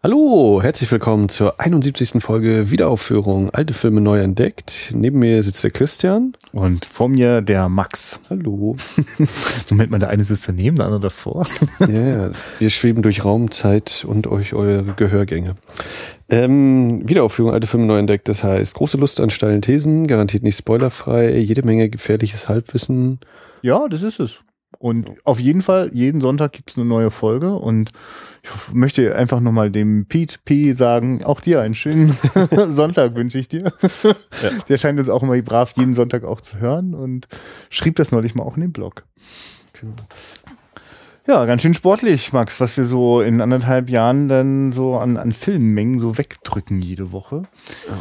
Hallo, herzlich willkommen zur 71. Folge Wiederaufführung Alte Filme neu entdeckt. Neben mir sitzt der Christian. Und vor mir der Max. Hallo. Moment mal, der eine sitzt daneben, der andere davor. Ja, yeah, wir schweben durch Raum, Zeit und euch eure Gehörgänge. Ähm, Wiederaufführung Alte Filme neu entdeckt, das heißt große Lust an steilen Thesen, garantiert nicht spoilerfrei, jede Menge gefährliches Halbwissen. Ja, das ist es. Und auf jeden Fall, jeden Sonntag gibt's eine neue Folge und ich möchte einfach nochmal dem Pete P sagen, auch dir einen schönen Sonntag wünsche ich dir. Ja. Der scheint uns auch immer brav jeden Sonntag auch zu hören und schrieb das neulich mal auch in den Blog. Genau. Ja, ganz schön sportlich, Max, was wir so in anderthalb Jahren dann so an, an Filmmengen so wegdrücken jede Woche. Ja.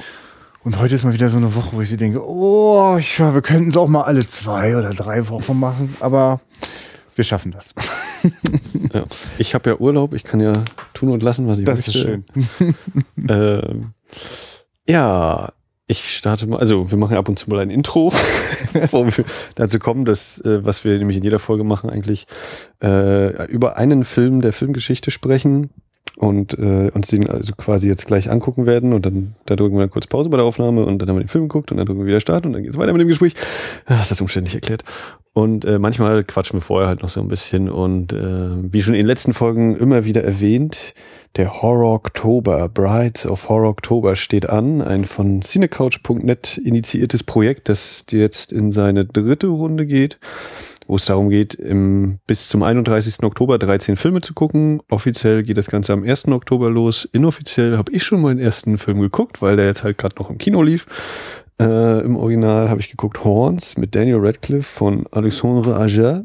Und heute ist mal wieder so eine Woche, wo ich sie denke, oh, ich, wir könnten es auch mal alle zwei oder drei Wochen machen, aber wir schaffen das. ja. Ich habe ja Urlaub, ich kann ja tun und lassen, was ich das möchte. Das ist schön. ähm, ja, ich starte mal, also wir machen ab und zu mal ein Intro, bevor wir dazu kommen, dass, äh, was wir nämlich in jeder Folge machen, eigentlich äh, über einen Film der Filmgeschichte sprechen und äh, uns den also quasi jetzt gleich angucken werden und dann da drücken wir kurz Pause bei der Aufnahme und dann haben wir den Film geguckt und dann drücken wir wieder Start und dann geht's weiter mit dem Gespräch. Ah, ist das umständlich erklärt. Und äh, manchmal quatschen wir vorher halt noch so ein bisschen und äh, wie schon in den letzten Folgen immer wieder erwähnt, der Horror Oktober, Brides of Horror Oktober steht an, ein von cinecouch.net initiiertes Projekt, das jetzt in seine dritte Runde geht wo es darum geht, im, bis zum 31. Oktober 13 Filme zu gucken. Offiziell geht das Ganze am 1. Oktober los. Inoffiziell habe ich schon mal den ersten Film geguckt, weil der jetzt halt gerade noch im Kino lief. Äh, Im Original habe ich geguckt Horns mit Daniel Radcliffe von Alexandre Aja,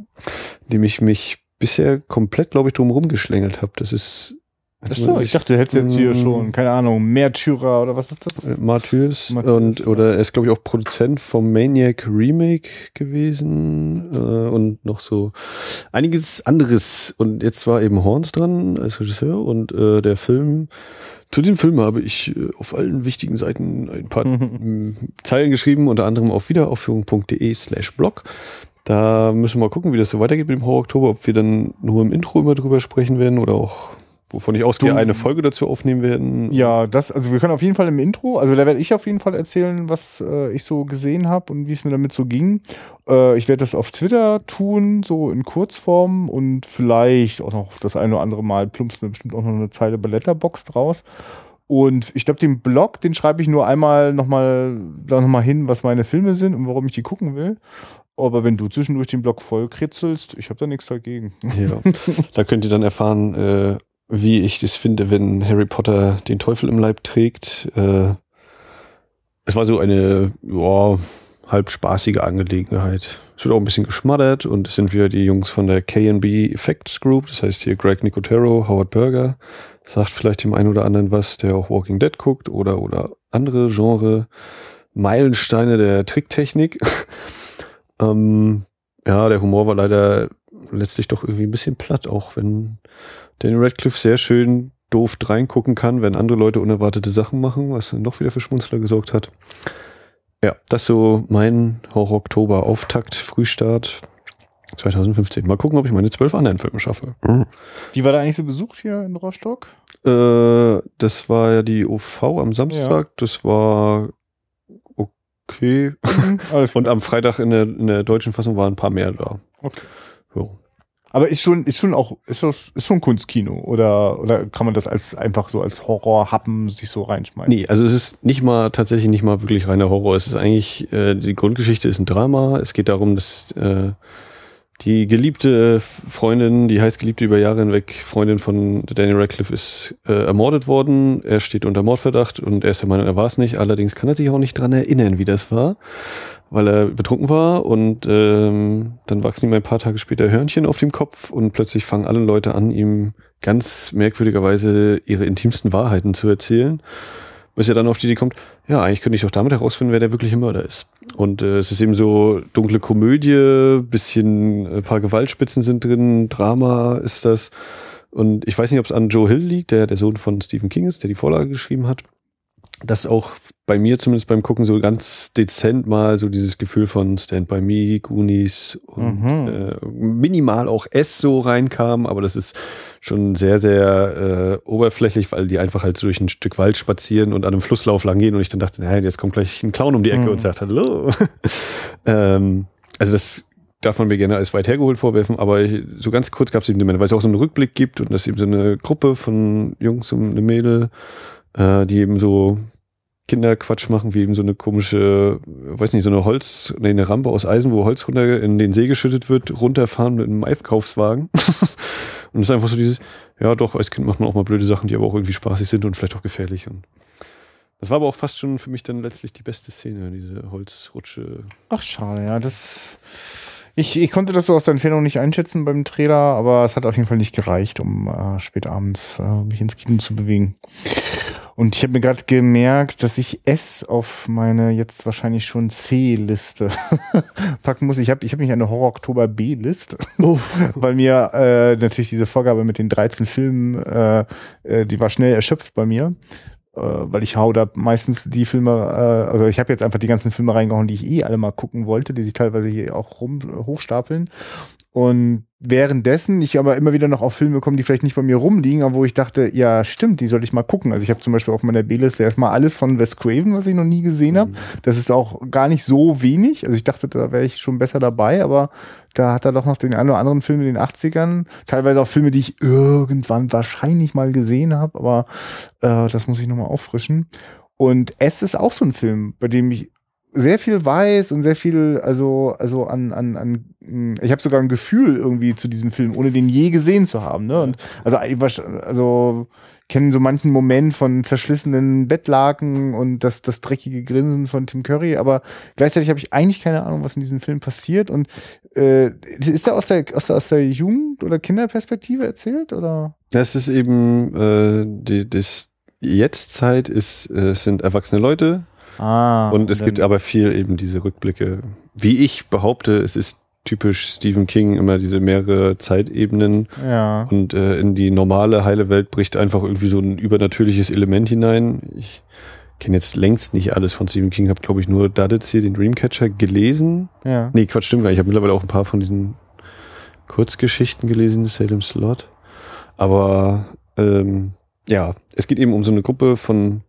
dem ich mich bisher komplett, glaube ich, drum rumgeschlängelt habe. Das ist Achso, ich dachte, du hättest jetzt hier schon, keine Ahnung, Märtyrer oder was ist das? Äh, Martyrs. Und, oder er ist, glaube ich, auch Produzent vom Maniac Remake gewesen äh, und noch so einiges anderes. Und jetzt war eben Horns dran als Regisseur und äh, der Film, zu dem Film habe ich äh, auf allen wichtigen Seiten ein paar mhm. Zeilen geschrieben, unter anderem auf wiederaufführung.de slash blog. Da müssen wir mal gucken, wie das so weitergeht mit dem Horror Oktober, ob wir dann nur im Intro immer drüber sprechen werden oder auch wovon ich ausgehe, eine Folge dazu aufnehmen werden. Ja, das, also wir können auf jeden Fall im Intro, also da werde ich auf jeden Fall erzählen, was äh, ich so gesehen habe und wie es mir damit so ging. Äh, ich werde das auf Twitter tun, so in Kurzform und vielleicht auch noch das eine oder andere Mal plumpst mir bestimmt auch noch eine Zeile bei Letterbox draus. Und ich glaube, den Blog, den schreibe ich nur einmal nochmal da nochmal hin, was meine Filme sind und warum ich die gucken will. Aber wenn du zwischendurch den Blog voll kritzelst, ich habe da nichts dagegen. Ja, da könnt ihr dann erfahren, äh, wie ich das finde, wenn Harry Potter den Teufel im Leib trägt. Äh, es war so eine ja, halb spaßige Angelegenheit. Es wird auch ein bisschen geschmattert und es sind wieder die Jungs von der K&B Effects Group, das heißt hier Greg Nicotero, Howard Berger, sagt vielleicht dem einen oder anderen was, der auch Walking Dead guckt oder, oder andere Genre, Meilensteine der Tricktechnik. ähm, ja, der Humor war leider letztlich doch irgendwie ein bisschen platt, auch wenn Daniel Radcliffe sehr schön doof reingucken kann, wenn andere Leute unerwartete Sachen machen, was dann noch wieder für Schmunzler gesorgt hat. Ja, das so mein Horror-Oktober-Auftakt, Frühstart 2015. Mal gucken, ob ich meine zwölf anderen Filme schaffe. Mhm. Wie war da eigentlich so besucht hier in Rostock? Äh, das war ja die OV am Samstag. Ja. Das war okay. Mhm, Und am Freitag in der, in der deutschen Fassung waren ein paar mehr da. Okay. So. Aber ist schon, ist schon auch, ist schon, ist schon Kunstkino oder, oder kann man das als einfach so als Horrorhappen sich so reinschmeißen? Nee, also es ist nicht mal, tatsächlich nicht mal wirklich reiner Horror. Es ist eigentlich, äh, die Grundgeschichte ist ein Drama. Es geht darum, dass äh, die geliebte Freundin, die heißgeliebte über Jahre hinweg Freundin von Daniel Radcliffe ist äh, ermordet worden. Er steht unter Mordverdacht und er ist der Meinung, er war es nicht. Allerdings kann er sich auch nicht dran erinnern, wie das war weil er betrunken war und ähm, dann wachsen ihm ein paar Tage später Hörnchen auf dem Kopf und plötzlich fangen alle Leute an, ihm ganz merkwürdigerweise ihre intimsten Wahrheiten zu erzählen. Bis er dann auf die Idee kommt, ja, eigentlich könnte ich doch damit herausfinden, wer der wirkliche Mörder ist. Und äh, es ist eben so dunkle Komödie, bisschen, ein paar Gewaltspitzen sind drin, Drama ist das. Und ich weiß nicht, ob es an Joe Hill liegt, der der Sohn von Stephen King ist, der die Vorlage geschrieben hat. Dass auch bei mir zumindest beim Gucken so ganz dezent mal so dieses Gefühl von Stand by Me, Goonies und Mhm. äh, minimal auch S so reinkam, aber das ist schon sehr, sehr äh, oberflächlich, weil die einfach halt so durch ein Stück Wald spazieren und an einem Flusslauf lang gehen und ich dann dachte, nein, jetzt kommt gleich ein Clown um die Ecke Mhm. und sagt Hallo. ähm, also das darf man mir gerne als weit hergeholt vorwerfen, aber so ganz kurz gab es eben den Moment, weil es auch so einen Rückblick gibt und das eben so eine Gruppe von Jungs und eine Mädel, äh, die eben so Kinderquatsch machen, wie eben so eine komische, weiß nicht, so eine Holz, nee, eine Rampe aus Eisen, wo Holz runter in den See geschüttet wird, runterfahren mit einem Einkaufswagen. und es ist einfach so dieses, ja doch, als Kind macht man auch mal blöde Sachen, die aber auch irgendwie spaßig sind und vielleicht auch gefährlich. Und das war aber auch fast schon für mich dann letztlich die beste Szene, diese Holzrutsche. Ach, schade, ja. Das. Ich, ich konnte das so aus der Entfernung nicht einschätzen beim Trailer, aber es hat auf jeden Fall nicht gereicht, um äh, spät abends äh, mich ins Kino zu bewegen. Und ich habe mir gerade gemerkt, dass ich S auf meine jetzt wahrscheinlich schon C-Liste packen muss. Ich habe ich hab mich eine Horror-Oktober B-List, weil mir äh, natürlich diese Vorgabe mit den 13 Filmen, äh, äh, die war schnell erschöpft bei mir äh, weil ich hau da meistens die Filme, äh, also ich habe jetzt einfach die ganzen Filme reingehauen, die ich eh alle mal gucken wollte, die sich teilweise hier auch rum hochstapeln. Und währenddessen ich aber immer wieder noch auf Filme komme, die vielleicht nicht bei mir rumliegen, aber wo ich dachte, ja, stimmt, die sollte ich mal gucken. Also ich habe zum Beispiel auf meiner B-Liste erstmal alles von Wes Craven, was ich noch nie gesehen habe. Das ist auch gar nicht so wenig. Also ich dachte, da wäre ich schon besser dabei, aber da hat er doch noch den einen oder anderen Film in den 80ern. Teilweise auch Filme, die ich irgendwann wahrscheinlich mal gesehen habe, aber äh, das muss ich nochmal auffrischen. Und S ist auch so ein Film, bei dem ich sehr viel weiß und sehr viel, also, also an, an, an ich habe sogar ein Gefühl irgendwie zu diesem Film, ohne den je gesehen zu haben. Ne? Und also, also kennen so manchen Moment von zerschlissenen Bettlaken und das, das dreckige Grinsen von Tim Curry, aber gleichzeitig habe ich eigentlich keine Ahnung, was in diesem Film passiert. Und äh, ist der aus der, aus der, aus der Jugend- oder Kinderperspektive erzählt? Oder? Das ist eben, äh, die, das Jetztzeit ist, äh, sind erwachsene Leute, Ah, Und es gibt aber viel eben diese Rückblicke. Wie ich behaupte, es ist typisch Stephen King, immer diese mehrere Zeitebenen. Ja. Und äh, in die normale heile Welt bricht einfach irgendwie so ein übernatürliches Element hinein. Ich kenne jetzt längst nicht alles von Stephen King, habe glaube ich nur Duddits hier, den Dreamcatcher, gelesen. Ja. Nee, Quatsch, stimmt gar nicht. Ich habe mittlerweile auch ein paar von diesen Kurzgeschichten gelesen, Salem Slot. Aber ähm, ja, es geht eben um so eine Gruppe von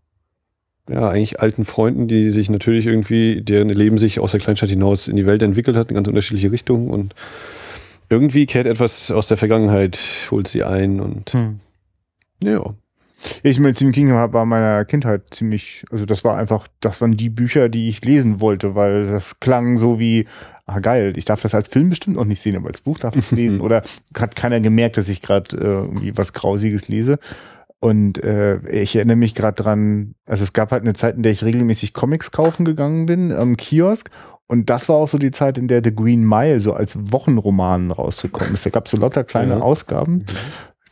ja, eigentlich alten Freunden, die sich natürlich irgendwie, deren Leben sich aus der Kleinstadt hinaus in die Welt entwickelt hat, in ganz unterschiedliche Richtungen und irgendwie kehrt etwas aus der Vergangenheit, holt sie ein und Hm. ja. Ich meine, Stephen King war meiner Kindheit ziemlich, also das war einfach, das waren die Bücher, die ich lesen wollte, weil das klang so wie, ah geil, ich darf das als Film bestimmt noch nicht sehen, aber als Buch darf ich es lesen. Oder hat keiner gemerkt, dass ich gerade äh, irgendwie was Grausiges lese. Und äh, ich erinnere mich gerade dran, also es gab halt eine Zeit, in der ich regelmäßig Comics kaufen gegangen bin am Kiosk. Und das war auch so die Zeit, in der The Green Mile so als Wochenroman rausgekommen ist. Da gab es so lauter kleine Ja. Ausgaben.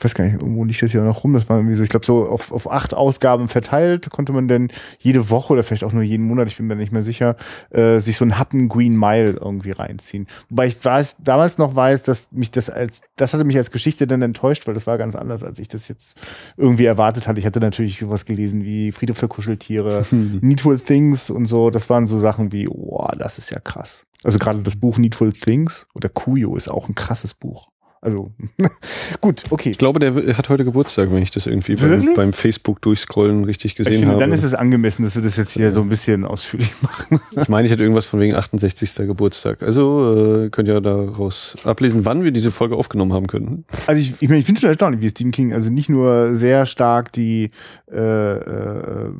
Ich weiß gar nicht, irgendwo liegt das ja noch rum. Das war irgendwie so, ich glaube, so auf, auf acht Ausgaben verteilt konnte man dann jede Woche oder vielleicht auch nur jeden Monat, ich bin mir nicht mehr sicher, äh, sich so einen Happen Green Mile irgendwie reinziehen. Wobei ich weiß, damals noch weiß, dass mich das als, das hatte mich als Geschichte dann enttäuscht, weil das war ganz anders, als ich das jetzt irgendwie erwartet hatte. Ich hatte natürlich sowas gelesen wie Friedhof der Kuscheltiere, Needful Things und so. Das waren so Sachen wie, wow, das ist ja krass. Also gerade das Buch Needful Things oder Kuyo ist auch ein krasses Buch. Also gut, okay. Ich glaube, der hat heute Geburtstag, wenn ich das irgendwie beim, beim Facebook durchscrollen richtig Ich gesehen finde, habe. dann ist es angemessen, dass wir das jetzt hier so ein bisschen ausführlich machen. Ich meine, ich hätte irgendwas von wegen 68. Geburtstag. Also äh, könnt ihr daraus ablesen, wann wir diese Folge aufgenommen haben könnten. Also ich, ich meine, ich finde schon erstaunlich, wie Stephen King also nicht nur sehr stark die äh, äh,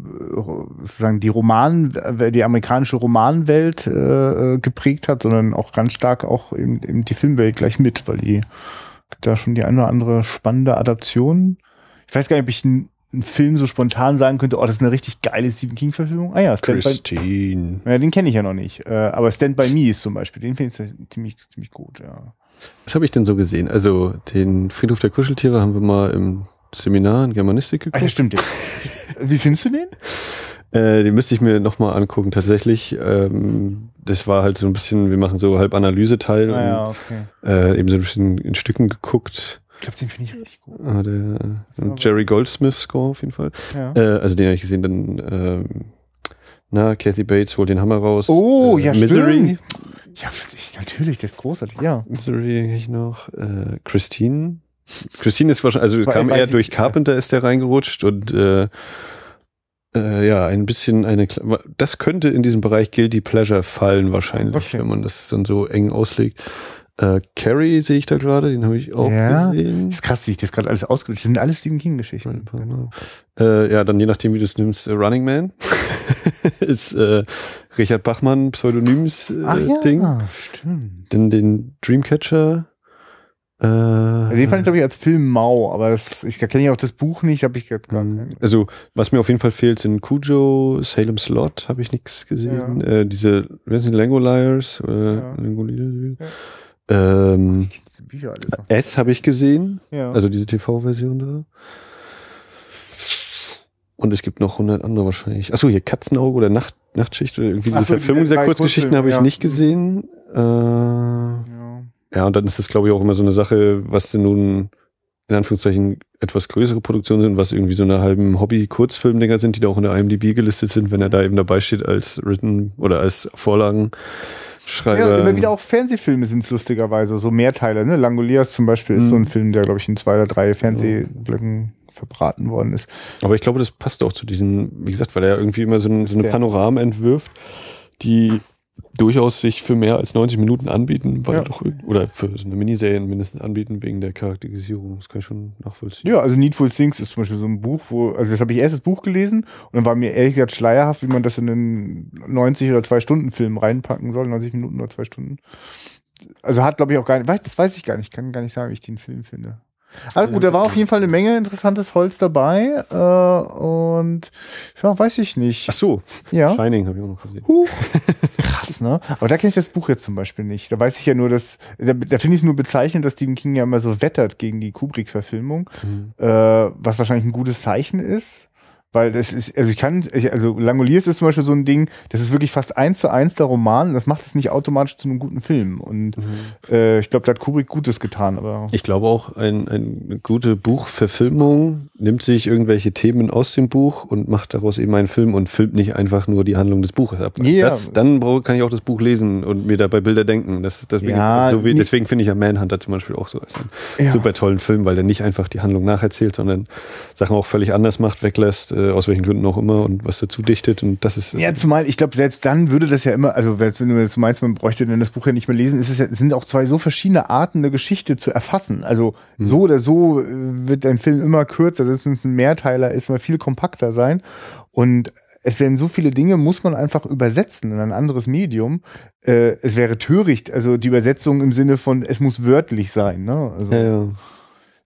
sozusagen die Roman, die amerikanische Romanwelt äh, äh, geprägt hat, sondern auch ganz stark auch eben, eben die Filmwelt gleich mit, weil die da schon die eine oder andere spannende Adaption. Ich weiß gar nicht, ob ich einen, einen Film so spontan sagen könnte, oh, das ist eine richtig geile Stephen King-Verfilmung. Ah ja, Stand by, Christine. ja, den kenne ich ja noch nicht. Äh, aber Stand by Me ist zum Beispiel, den finde ich ziemlich, ziemlich gut, ja. Was habe ich denn so gesehen? Also den Friedhof der Kuscheltiere haben wir mal im Seminar in Germanistik Ah, ja, geguckt. stimmt. Wie findest du den? Äh, den müsste ich mir nochmal angucken, tatsächlich. Ähm, das war halt so ein bisschen, wir machen so halb Analyseteil Ah, ja, okay. äh, eben so ein bisschen in Stücken geguckt. Ich glaube, den finde ich richtig gut. Ah, der äh, Jerry Goldsmith Score auf jeden Fall. Ja. Äh, also den habe ich gesehen, dann ähm, na, Kathy Bates holt den Hammer raus. Oh, äh, ja, Misery. stimmt. Ja, ich, natürlich, der ist großartig, ja. Misery ich noch. Äh, Christine. Christine ist wahrscheinlich, also Weil- kam eher durch. Carpenter ist der reingerutscht und äh, äh, ja, ein bisschen eine, das könnte in diesem Bereich Guilty Pleasure fallen wahrscheinlich, Okay. wenn man das dann so eng auslegt. Äh, Carrie sehe ich da gerade, den habe ich auch Ja. gesehen. Das ist krass, wie ich das gerade alles ausgewählt Das sind alles Stephen King-Geschichten. Genau. Äh, ja, dann je nachdem, wie du es nimmst, äh, Running Man ist äh, Richard Bachmann Pseudonyms äh, Ach ja, Ding. stimmt. Dann den Dreamcatcher. Äh, Den fand ich, glaube ich, als Film mau, aber das, ich kenne ja auch das Buch nicht, habe ich gerade gar ähm, keinen. also, was mir auf jeden Fall fehlt, sind Cujo, Salem Slot, habe ich nichts gesehen. Äh, diese, wer sind Langoliers? Äh, Ja. Langoliers? Ähm, Bücher alles noch. S habe ich gesehen, Ja. also diese TV-Version da. Und es gibt noch 100 andere wahrscheinlich. Achso, hier Katzenauge oder Nacht, Nachtschicht oder irgendwie Ach diese so, Verfilmung diese dieser Kurzgeschichten habe ich ja. nicht gesehen. Äh, ja. Ja, und dann ist das, glaube ich, auch immer so eine Sache, was denn nun in Anführungszeichen etwas größere Produktionen sind, was irgendwie so eine halben Hobby-Kurzfilmdinger sind, die da auch in der IMDb gelistet sind, wenn er da eben dabei steht als Written oder als Vorlagenschreiber. Ja, immer wieder auch Fernsehfilme sind es lustigerweise, so Mehrteile, ne? Langoliers zum Beispiel ist Mhm. so ein Film, der, glaube ich, in zwei oder drei Fernsehblöcken verbraten worden ist. Aber ich glaube, das passt auch zu diesen, wie gesagt, weil er ja irgendwie immer so, ein, so eine Panorama entwirft, die durchaus sich für mehr als 90 Minuten anbieten, weil Ja. doch, oder für so eine Miniserie mindestens anbieten, wegen der Charakterisierung. Das kann ich schon nachvollziehen. Ja, also Needful Things ist zum Beispiel so ein Buch, wo, also das habe ich erst das Buch gelesen und dann war mir ehrlich gesagt schleierhaft, wie man das in einen 90 oder zwei Stunden Film reinpacken soll, 90 Minuten oder zwei Stunden. Also hat, glaube ich, auch gar nicht, das weiß ich gar nicht, kann gar nicht sagen, wie ich den Film finde. Also gut, da war auf jeden Fall eine Menge interessantes Holz dabei äh, und ja, weiß ich nicht. Ach so, Ja. Shining habe ich auch noch gesehen. Huh. Krass, ne? Aber da kenne ich das Buch jetzt zum Beispiel nicht. Da weiß ich ja nur, dass, da, da finde ich es nur bezeichnend, dass Stephen King ja immer so wettert gegen die Kubrick-Verfilmung, Mhm. äh, was wahrscheinlich ein gutes Zeichen ist. Weil das ist, also ich kann, ich, also Langoliers ist zum Beispiel so ein Ding, das ist wirklich fast eins zu eins der Roman, das macht es nicht automatisch zu einem guten Film. Und äh, ich glaube, da hat Kubrick Gutes getan, aber. Ich glaube auch, ein, eine gute Buchverfilmung nimmt sich irgendwelche Themen aus dem Buch und macht daraus eben einen Film und filmt nicht einfach nur die Handlung des Buches ab. Ja. Das, dann kann ich auch das Buch lesen und mir dabei Bilder denken. Das, deswegen Ja, so wie, deswegen finde ich ja Manhunter zum Beispiel auch so als einen Ja. super tollen Film, weil der nicht einfach die Handlung nacherzählt, sondern Sachen auch völlig anders macht, weglässt, äh, aus welchen Gründen auch immer und was dazu dichtet. Und das ist Ja, zumal, ich glaube, selbst dann würde das ja immer, also wenn du jetzt meinst, man bräuchte denn das Buch ja nicht mehr lesen, ist es, ja, sind auch zwei so verschiedene Arten, eine Geschichte zu erfassen. Also so oder so äh, wird ein Film immer kürzer, selbst wenn es ein Mehrteiler ist, mal viel kompakter sein. Und es werden so viele Dinge, muss man einfach übersetzen in ein anderes Medium. Äh, es wäre töricht, also die Übersetzung im Sinne von, es muss wörtlich sein. Ne? Also, ja, ja.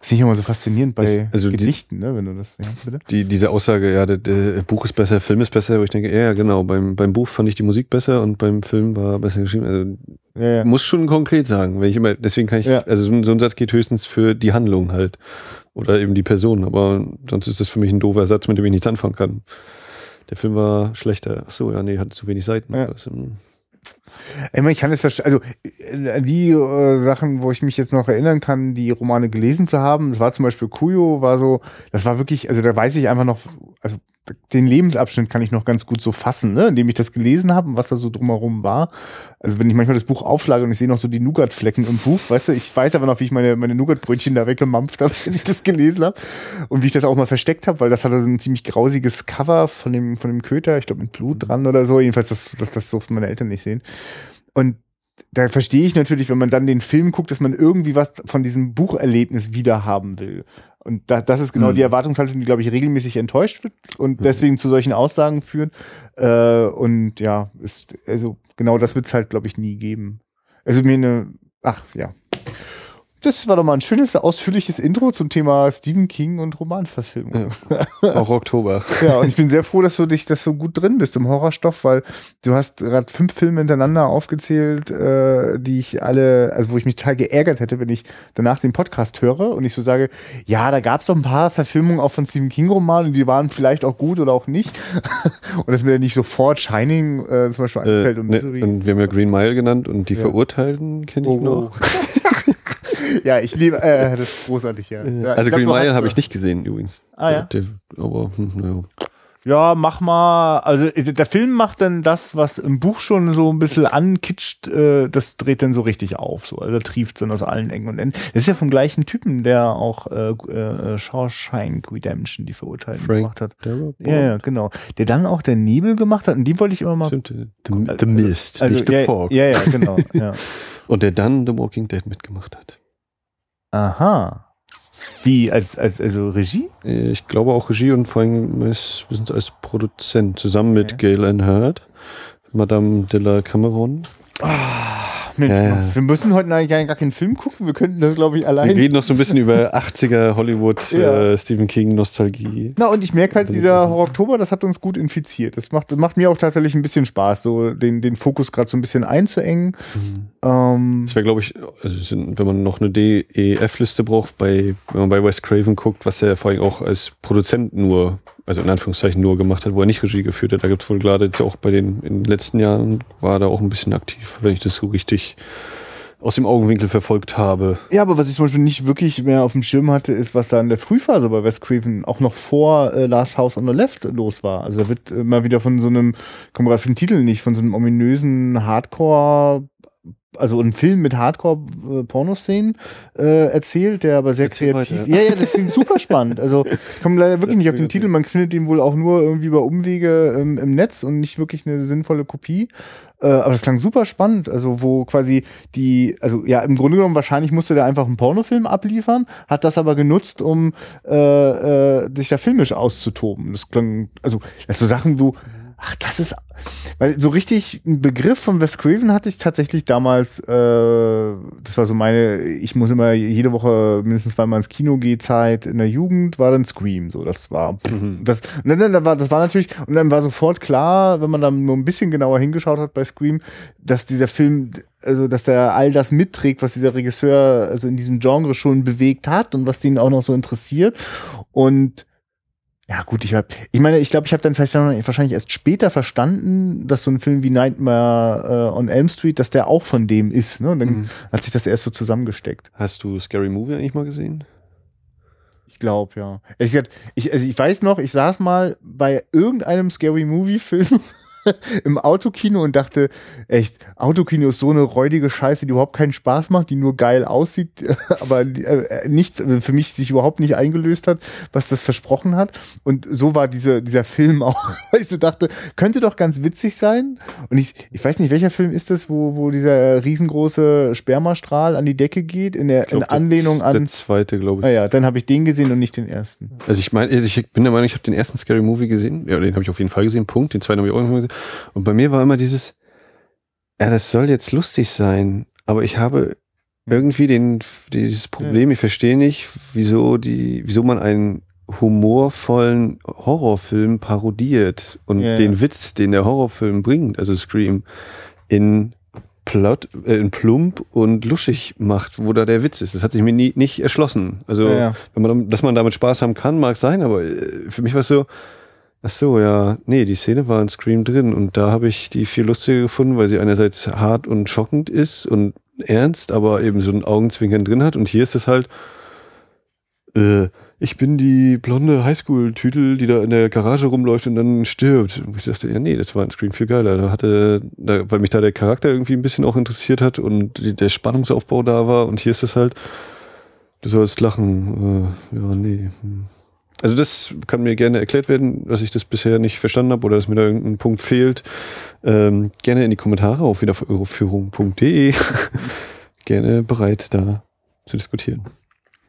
Das finde ich immer so faszinierend bei Ich- also die- Gedichten, ne? wenn du das, ja, bitte. die, diese Aussage, ja, der, der Buch ist besser, Film ist besser, wo ich denke, ja, genau, beim, beim Buch fand ich die Musik besser und beim Film war besser geschrieben. Also Ja, ja. muss schon konkret sagen, wenn ich immer, deswegen kann ich, Ja. also so ein, so ein Satz geht höchstens für die Handlung halt. Oder eben die Person, aber sonst ist das für mich ein doofer Satz, mit dem ich nichts anfangen kann. Der Film war schlechter. Ach so, ja, nee, hat zu wenig Seiten. Ja. Das, ähm, Ich, meine, ich kann es verstehen. Also äh, die äh, Sachen, wo ich mich jetzt noch erinnern kann, die Romane gelesen zu haben, das war zum Beispiel Kuyo, war so, das war wirklich, also da weiß ich einfach noch, also den Lebensabschnitt kann ich noch ganz gut so fassen, ne, indem ich das gelesen habe und was da so drumherum war. Also wenn ich manchmal das Buch aufschlage und ich sehe noch so die Nougat-Flecken im Buch, weißt du, ich weiß aber noch, wie ich meine, meine Nougat-Brötchen da weggemampft habe, wenn ich das gelesen habe und wie ich das auch mal versteckt habe, weil das hatte so ein ziemlich grausiges Cover von dem, von dem Köter, ich glaube mit Blut dran oder so, jedenfalls das, das, das durften meine Eltern nicht sehen. Und da verstehe ich natürlich, wenn man dann den Film guckt, dass man irgendwie was von diesem Bucherlebnis wieder haben will. Und da, das ist genau Mhm. die Erwartungshaltung, die, glaube ich, regelmäßig enttäuscht wird und deswegen zu solchen Aussagen führt. Äh, und ja, ist, also genau das wird es halt, glaube ich, nie geben. Also mir eine, ach ja. Das war doch mal ein schönes, ausführliches Intro zum Thema Stephen King und Romanverfilmung. auch Oktober. Ja, und ich bin sehr froh, dass du dich das so gut drin bist im Horrorstoff, weil du hast gerade fünf Filme hintereinander aufgezählt, äh, die ich alle, also wo ich mich total geärgert hätte, wenn ich danach den Podcast höre und ich so sage, ja, da gab es doch ein paar Verfilmungen auch von Stephen King Romanen und die waren vielleicht auch gut oder auch nicht. und dass mir dann nicht sofort Shining äh, zum Beispiel Äh, einfällt und ne, und wir haben ja Green Mile genannt und die Ja. Verurteilten kenne ich Oh, noch. ja, ich liebe, äh, das ist großartig, ja. ja also glaub, Green Mile habe ich nicht gesehen übrigens. Ah, ja? Der, aber, hm, naja. Ja, mach mal. Also äh, der Film macht dann das, was im Buch schon so ein bisschen ankitscht, äh, das dreht dann so richtig auf. So. Also trieft dann aus allen Ecken und Enden. Das ist ja vom gleichen Typen, der auch äh, äh, Shawshank Redemption, die Verurteilung Frank gemacht hat. Ja, ja, genau. Der dann auch der Nebel gemacht hat und die wollte ich immer mal. Stimmt, the, the Mist, Also, nicht The ja, Fog. ja, ja, genau. Ja. Und der dann The Walking Dead mitgemacht hat. Aha. Wie, als, als, also Regie? Ich glaube auch Regie und vor allem wir sind als Produzent zusammen mit Okay. Gail Ann Hurd, Madame de la Cameron. Mensch, Ja, ja. Wir müssen heute eigentlich gar keinen Film gucken. Wir könnten das, glaube ich, Wir allein. reden noch so ein bisschen über 80er Hollywood, Ja. äh, Stephen King Nostalgie. Na, und ich merke halt, dieser Horror Oktober, das hat uns gut infiziert. Das macht, das macht mir auch tatsächlich ein bisschen Spaß, so den, den Fokus gerade so ein bisschen einzuengen. Ähm, Das wäre, glaube ich, also wenn man noch eine DEF-Liste braucht, bei, wenn man bei Wes Craven guckt, was er vor allem auch als Produzent nur, also in Anführungszeichen nur gemacht hat, wo er nicht Regie geführt hat. Da gibt es wohl gerade jetzt auch bei den, in den letzten Jahren war da auch ein bisschen aktiv, wenn ich das so richtig aus dem Augenwinkel verfolgt habe. ja, aber was ich zum Beispiel nicht wirklich mehr auf dem Schirm hatte, ist, was da in der Frühphase bei Wes Craven auch noch vor äh, Last House on the Left los war. Also da wird mal wieder von so einem, komme gerade für den Titel nicht, von so einem ominösen Hardcore also ein Film mit Hardcore-Pornoszenen äh, erzählt, der aber sehr Erzähl kreativ. weiter. Ja, ja, das klingt super spannend. Also ich komme leider wirklich nicht auf den Titel. Man findet den wohl auch nur irgendwie über Umwege ähm, im Netz und nicht wirklich eine sinnvolle Kopie. Äh, aber das klang super spannend. Also wo quasi die, also ja, im Grunde genommen wahrscheinlich musste der einfach einen Pornofilm abliefern, hat das aber genutzt, um äh, äh, sich da filmisch auszutoben. Das klang, also das so Sachen, wo Ach, das ist, weil so richtig ein Begriff von Wes Craven hatte ich tatsächlich damals, äh, das war so meine, ich muss immer jede Woche mindestens zweimal ins Kino gehen, Zeit in der Jugend, war dann Scream, so, das war, das, und dann, dann war, das war natürlich, und dann war sofort klar, wenn man dann nur ein bisschen genauer hingeschaut hat bei Scream, dass dieser Film, also, dass der all das mitträgt, was dieser Regisseur, also in diesem Genre schon bewegt hat und was den auch noch so interessiert. Und ja, gut, ich hab, ich meine, ich glaube, ich habe dann vielleicht noch, wahrscheinlich erst später verstanden, dass so ein Film wie Nightmare äh, on Elm Street, dass der auch von dem ist. Ne? Und dann Mhm. hat sich das erst so zusammengesteckt. Hast du Scary Movie eigentlich mal gesehen? Ich glaube, ja. Ich, also ich weiß noch, ich saß mal bei irgendeinem Scary Movie Film im Autokino und dachte, echt, Autokino ist so eine räudige Scheiße, die überhaupt keinen Spaß macht, die nur geil aussieht, aber äh, nichts äh, für mich sich überhaupt nicht eingelöst hat, was das versprochen hat. Und so war diese, dieser Film auch, weil ich so dachte, könnte doch ganz witzig sein. Und ich, ich weiß nicht, welcher Film ist das, wo, wo dieser riesengroße Spermastrahl an die Decke geht, in der glaub, in Anlehnung der, an. Der zweite, glaube ich. Naja, dann habe ich den gesehen und nicht den ersten. Also ich meine, ich bin der Meinung, ich habe den ersten Scary Movie gesehen. Ja, den habe ich auf jeden Fall gesehen. Punkt. Den zweiten habe ich auch noch gesehen. Und bei mir war immer dieses, ja, das soll jetzt lustig sein, aber ich habe irgendwie den, dieses Problem, ich verstehe nicht, wieso die, wieso man einen humorvollen Horrorfilm parodiert und Ja, ja. den Witz, den der Horrorfilm bringt, also Scream, in Plot, äh, in plump und luschig macht, wo da der Witz ist. Das hat sich mir nie, nicht erschlossen. Also, Ja, ja. wenn man, dass man damit Spaß haben kann, mag sein, aber äh, für mich war es so, ach so, ja, nee, die Szene war in Scream drin und da habe ich die viel lustiger gefunden, weil sie einerseits hart und schockend ist und ernst, aber eben so ein Augenzwinkern drin hat und hier ist es halt, äh, ich bin die blonde Highschool-Tüdel, die da in der Garage rumläuft und dann stirbt. Und ich dachte, ja, nee, das war in Scream viel geiler. Da hatte, da, weil mich da der Charakter irgendwie ein bisschen auch interessiert hat und die, der Spannungsaufbau da war. Und hier ist es halt, du sollst lachen. Äh, ja, nee. hm. Also das kann mir gerne erklärt werden, dass ich das bisher nicht verstanden habe oder dass mir da irgendein Punkt fehlt. Ähm, gerne in die Kommentare auf wiederführung.de. gerne bereit, da zu diskutieren.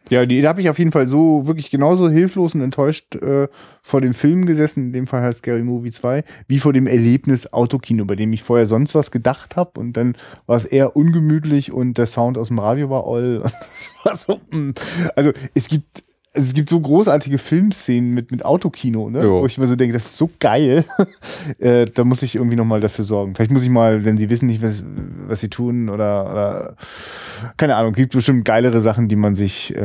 Ja, die, da habe ich auf jeden Fall so wirklich genauso hilflos und enttäuscht äh, vor dem Film gesessen, in dem Fall halt Scary Movie 2, wie vor dem Erlebnis Autokino, bei dem ich vorher sonst was gedacht habe und dann war es eher ungemütlich und der Sound aus dem Radio war all. So, mm. also es gibt also es gibt so großartige Filmszenen mit, mit Autokino, ne? Wo ich mir so denke, das ist so geil. äh, da muss ich irgendwie nochmal dafür sorgen. Vielleicht muss ich mal, wenn sie wissen nicht, was, was sie tun oder, oder keine Ahnung, gibt bestimmt geilere Sachen, die man sich äh,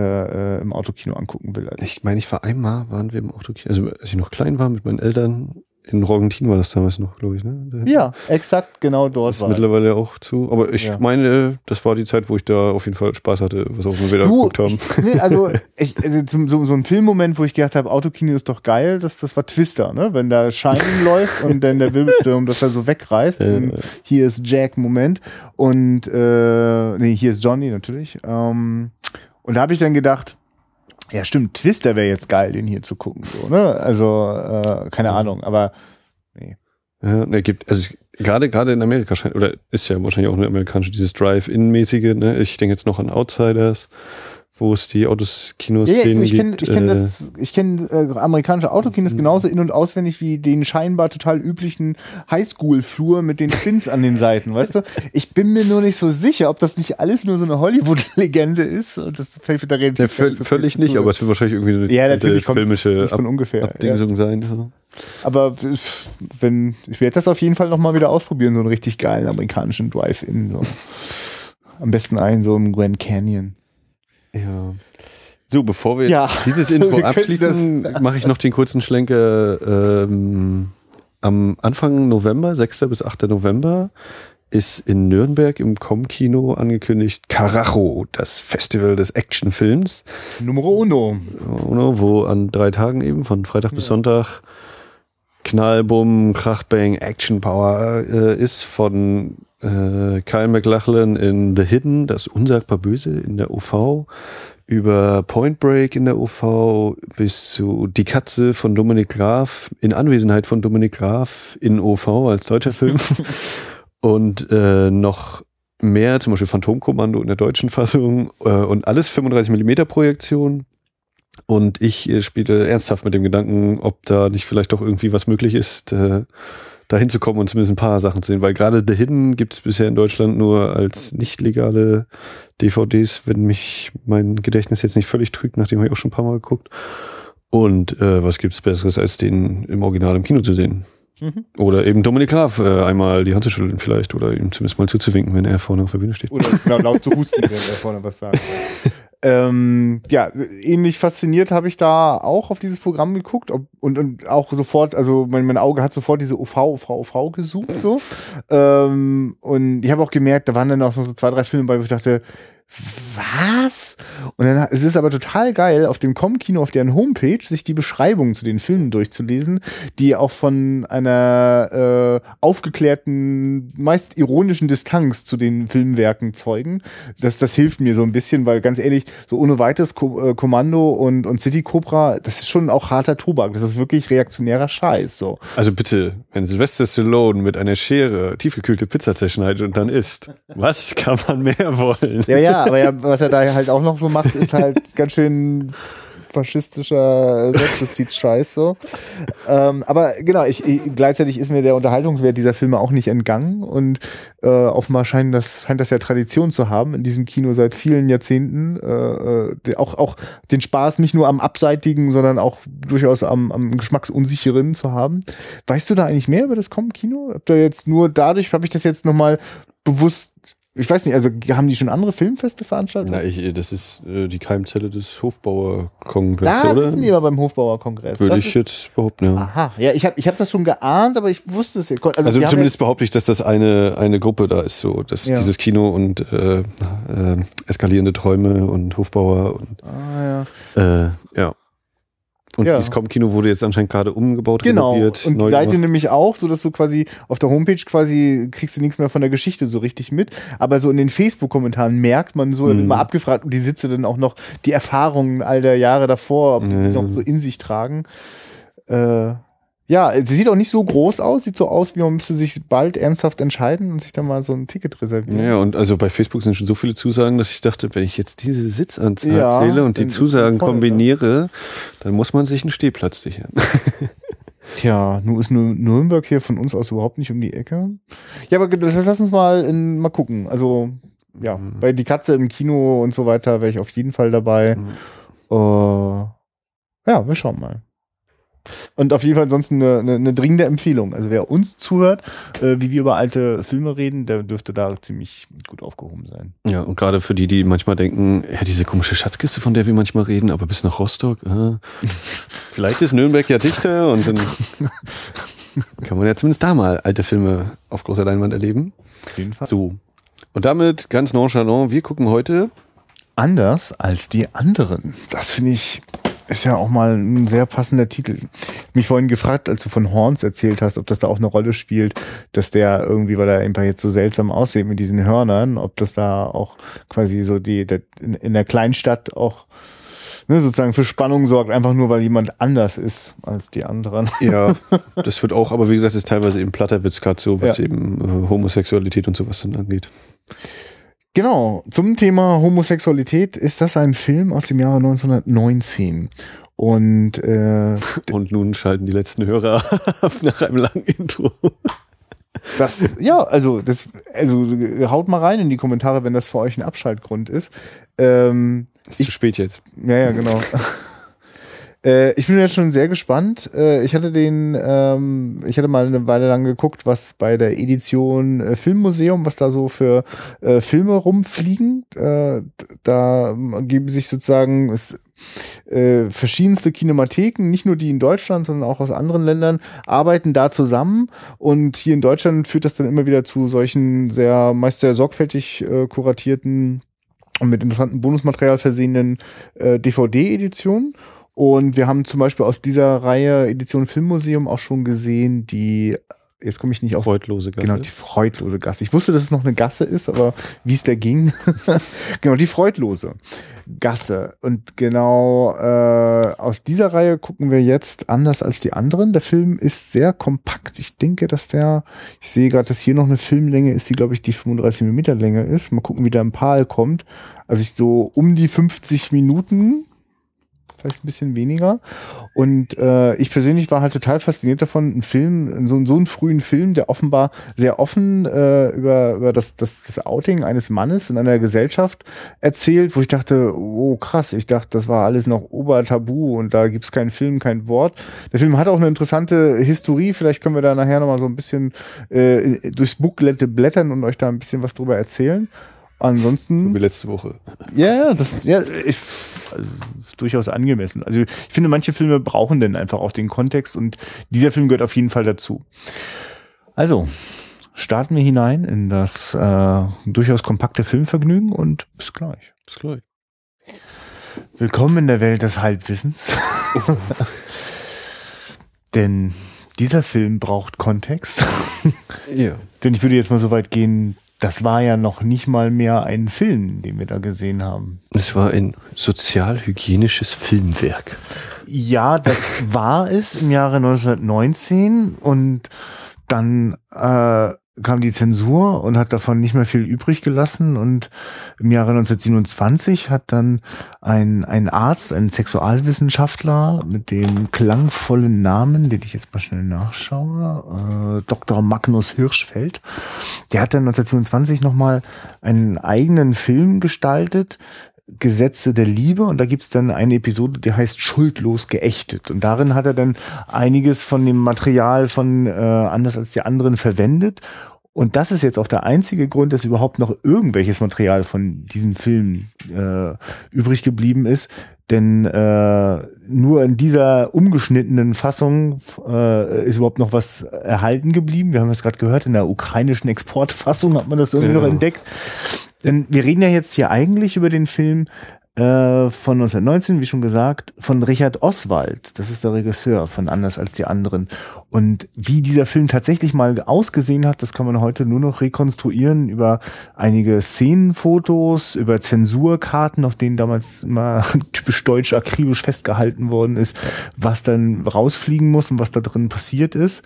äh, im Autokino angucken will. als- Ich meine, ich war einmal, waren wir im Autokino, also als ich noch klein war mit meinen Eltern in Rogentin war das damals noch, glaube ich, ne? Ja, exakt, genau dort ist mittlerweile auch zu. Aber ich Ja. meine, das war die Zeit, wo ich da auf jeden Fall Spaß hatte, was auch immer wir da Du, geguckt haben. ich, nee, also, ich, also zum- so, so ein Filmmoment, wo ich gedacht habe, Autokino ist doch geil, das, das war Twister, ne? Wenn da Shining läuft und dann der Wirbelsturm, dass er so wegreißt. Äh. Hier ist Jack-Moment. Und äh, nee, hier ist Johnny natürlich. Ähm, und da habe ich dann gedacht, ja stimmt, Twister wäre jetzt geil, den hier zu gucken. So, ne? Also, äh, keine Ahnung, aber Ja, ne, gibt, also gerade gerade in Amerika scheint, oder ist ja wahrscheinlich auch eine amerikanische, dieses Drive-In-mäßige, ne? Ich denke jetzt noch an Outsiders, wo es die Autos, Kinos, Ja, ja, Szenen ich kenne gibt. ich kenn äh, äh, amerikanische Autokinos genauso in- und auswendig wie den scheinbar total üblichen Highschool-Flur mit den Spins an den Seiten, weißt du? Ich bin mir nur nicht so sicher, ob das nicht alles nur so eine Hollywood-Legende ist und das vielleicht wird da ja, völ- völlig nicht, aber es wird wahrscheinlich irgendwie so eine ja, alte natürlich kommt filmische Ab ungefähr. Ja. Abdingsung sein. So. Aber wenn ich werde das auf jeden Fall noch mal wieder ausprobieren, so einen richtig geilen amerikanischen Drive-In. So. Am besten einen so im Grand Canyon. Ja. So, bevor wir jetzt Ja, dieses Intro können abschließen, mache ich noch den kurzen Schlenker. Ähm, am Anfang November, 6. bis 8. November, ist in Nürnberg im Com-Kino angekündigt Carajo, das Festival des Actionfilms, Numero uno. Uno, wo an drei Tagen eben, von Freitag bis Sonntag, Knallbumm, Krachbang, Action Power äh, ist von äh, Kyle McLachlan in The Hidden, das Unsagbar Böse in der UV, über Point Break in der UV bis zu Die Katze von Dominik Graf, in Anwesenheit von Dominik Graf in OV als deutscher Film. und äh, noch mehr, zum Beispiel Phantomkommando in der deutschen Fassung äh, und alles 35 mm Projektion. Und ich äh, spiele ernsthaft mit dem Gedanken, ob da nicht vielleicht doch irgendwie was möglich ist, äh, da hinzukommen und zumindest ein paar Sachen zu sehen. Weil gerade The Hidden gibt es bisher in Deutschland nur als nicht legale DVDs, wenn mich mein Gedächtnis jetzt nicht völlig trügt, nachdem habe ich auch schon ein paar Mal geguckt. Und äh, was gibt's Besseres, als den im Original im Kino zu sehen? Mhm. Oder eben Dominik Graf äh, einmal die Hand zu schütteln vielleicht oder ihm zumindest mal zuzuwinken, wenn er vorne auf der Bühne steht. Oder genau, laut zu husten, wenn er vorne was sagt. Ähm, ja, ähnlich fasziniert habe ich da auch auf dieses Programm geguckt ob, und, und auch sofort, also mein, mein Auge hat sofort diese UV, UV, UV gesucht so. Ähm, und ich habe auch gemerkt, da waren dann auch so zwei, drei Filme bei, wo ich dachte, was? Und dann es ist aber total geil, auf dem Com-Kino, auf deren Homepage, sich die Beschreibungen zu den Filmen durchzulesen, die auch von einer äh, aufgeklärten, meist ironischen Distanz zu den Filmwerken zeugen. Das, das hilft mir so ein bisschen, weil ganz ehrlich, so ohne weiteres Ko äh, Kommando und, und City Cobra, das ist schon auch harter Tobak. Das ist wirklich reaktionärer Scheiß. So. Also bitte, wenn Sylvester Stallone mit einer Schere tiefgekühlte Pizza zerschneidet und dann isst, was kann man mehr wollen? Ja, ja, aber ja, was er da halt auch noch so macht, ist halt ganz schön faschistischer Selbstjustiz-Scheiß so. Ähm, aber genau, ich, ich, gleichzeitig ist mir der Unterhaltungswert dieser Filme auch nicht entgangen und äh, offenbar scheint das, scheint das ja Tradition zu haben in diesem Kino seit vielen Jahrzehnten. Äh, äh, auch, auch den Spaß nicht nur am Abseitigen, sondern auch durchaus am, am Geschmacksunsicheren zu haben. Weißt du da eigentlich mehr über das Com-Kino? Habt ihr jetzt nur dadurch, habe ich das jetzt nochmal bewusst ich weiß nicht, also haben die schon andere Filmfeste veranstaltet? Na, ich, das ist äh, die Keimzelle des Hofbauerkongresses, da oder? sitzen die aber beim Hofbauerkongress. Würde Das ich jetzt behaupten, ja. Aha, ja, ich habe ich hab das schon geahnt, aber ich wusste es jetzt. Also, Also zumindest behaupte ich, dass das eine, eine Gruppe da ist, so, dass Ja. dieses Kino und äh, äh, eskalierende Träume und Hofbauer und ah, ja. äh, ja. Und Ja. dieses Com-Kino wurde jetzt anscheinend gerade umgebaut, Genau. renoviert, Und die Seite nämlich auch, so dass du quasi auf der Homepage quasi kriegst du nichts mehr von der Geschichte so richtig mit. Aber so in den Facebook-Kommentaren merkt man so, Mhm. immer abgefragt und die Sitze dann auch noch die Erfahrungen all der Jahre davor, ob die Ja, die noch so in sich tragen. Äh, ja, sie sieht auch nicht so groß aus, sieht so aus, wie man müsste sich bald ernsthaft entscheiden und sich dann mal so ein Ticket reservieren. Ja, und also bei Facebook sind schon so viele Zusagen, dass ich dachte, wenn ich jetzt diese Sitzanzahl Ja, zähle und die Zusagen voll, kombiniere, dann muss man sich einen Stehplatz sichern. Tja, nun ist nur Nürnberg hier von uns aus überhaupt nicht um die Ecke. Ja, aber lass uns mal, in, mal gucken. Also, ja, Mhm. bei Die Katze im Kino und so weiter wäre ich auf jeden Fall dabei. Mhm. Äh, ja, wir schauen mal. Und auf jeden Fall ansonsten eine, eine, eine dringende Empfehlung. Also wer uns zuhört, äh, wie wir über alte Filme reden, der dürfte da ziemlich gut aufgehoben sein. Ja, und gerade für die, die manchmal denken, ja, diese komische Schatzkiste, von der wir manchmal reden, aber bis nach Rostock, äh, vielleicht ist Nürnberg ja dichter und dann kann man ja zumindest da mal alte Filme auf großer Leinwand erleben. Auf jeden Fall. So. Und damit ganz nonchalant, wir gucken heute Anders als die anderen. Das finde ich, ist ja auch mal ein sehr passender Titel. Mich vorhin gefragt, als du von Horns erzählt hast, ob das da auch eine Rolle spielt, dass der irgendwie, weil er einfach jetzt so seltsam aussieht mit diesen Hörnern, ob das da auch quasi so die, der, in, in der Kleinstadt auch ne, sozusagen für Spannung sorgt, einfach nur weil jemand anders ist als die anderen. Ja, das wird auch, aber wie gesagt, ist teilweise eben platter Witz gerade so, was Ja. eben äh, Homosexualität und sowas dann angeht. Genau, zum Thema Homosexualität ist das ein Film aus dem Jahre 1919. Und äh, Und nun schalten die letzten Hörer ab nach einem langen Intro. das, ja, also das, also haut mal rein in die Kommentare, wenn das für euch ein Abschaltgrund ist. Ähm, Ist zu spät jetzt. Ja, ja, genau. äh, ich bin jetzt schon sehr gespannt. Äh, ich hatte den, ähm, ich hatte mal eine Weile lang geguckt, was bei der Edition äh, Filmmuseum, was da so für äh, Filme rumfliegen. Äh, da ähm, geben sich sozusagen es, äh, verschiedenste Kinematheken, nicht nur die in Deutschland, sondern auch aus anderen Ländern, arbeiten da zusammen. Und hier in Deutschland führt das dann immer wieder zu solchen sehr, meist sehr sorgfältig kuratierten und mit interessantem Bonusmaterial versehenen DVD-Editionen. Und wir haben zum Beispiel aus dieser Reihe Edition Filmmuseum auch schon gesehen, die, jetzt komme ich nicht auf Freudlose Gasse. Genau, die freudlose Gasse. Ich wusste, dass es noch eine Gasse ist, aber wie es da ging. genau, die freudlose Gasse. Und genau äh, aus dieser Reihe gucken wir jetzt anders als die anderen. Der Film ist sehr kompakt. Ich denke, dass der, ich sehe gerade, dass hier noch eine Filmlänge ist, die, glaube ich, die 35 mm Länge ist. Mal gucken, wie der im Pal kommt. Also ich so um die 50 Minuten vielleicht ein bisschen weniger. Und äh, ich persönlich war halt total fasziniert davon, einen Film, so, so einen frühen Film, der offenbar sehr offen äh, über, über das, das, das Outing eines Mannes in einer Gesellschaft erzählt, wo ich dachte, oh krass, ich dachte, das war alles noch Obertabu und da gibt's keinen Film, kein Wort. Der Film hat auch eine interessante Historie, vielleicht können wir da nachher nochmal so ein bisschen äh, durchs Booklet blättern und euch da ein bisschen was drüber erzählen. Ansonsten. Wie letzte Woche. Ja, ja, das ja, ich, also, ist durchaus angemessen. Also ich finde, manche Filme brauchen denn einfach auch den Kontext und dieser Film gehört auf jeden Fall dazu. Also, starten wir hinein in das äh, durchaus kompakte Filmvergnügen und bis gleich. Bis gleich. Willkommen in der Welt des Halbwissens. Denn dieser Film braucht Kontext. Ja. Denn ich würde jetzt mal so weit gehen, das war ja noch nicht mal mehr ein Film, den wir da gesehen haben. Es war ein sozialhygienisches Filmwerk. Ja, das war es im Jahre 1919 und dann äh, kam die Zensur und hat davon nicht mehr viel übrig gelassen und im Jahre 1927 hat dann ein, ein Arzt, ein Sexualwissenschaftler mit dem klangvollen Namen, den ich jetzt mal schnell nachschaue, äh, Dr. Magnus Hirschfeld, der hat dann 1927 nochmal einen eigenen Film gestaltet, Gesetze der Liebe und da gibt's dann eine Episode, die heißt Schuldlos geächtet. Und darin hat er dann einiges von dem Material von äh, anders als die anderen verwendet. Und das ist jetzt auch der einzige Grund, dass überhaupt noch irgendwelches Material von diesem Film äh, übrig geblieben ist. Denn äh, nur in dieser umgeschnittenen Fassung äh, ist überhaupt noch was erhalten geblieben. Wir haben es gerade gehört, in der ukrainischen Exportfassung hat man das irgendwie Ja. noch entdeckt. Denn wir reden ja jetzt hier eigentlich über den Film äh, von 1919, wie schon gesagt, von Richard Oswald. Das ist der Regisseur von Anders als die anderen. Und wie dieser Film tatsächlich mal ausgesehen hat, das kann man heute nur noch rekonstruieren über einige Szenenfotos, über Zensurkarten, auf denen damals immer typisch deutsch akribisch festgehalten worden ist, was dann rausfliegen muss und was da drin passiert ist.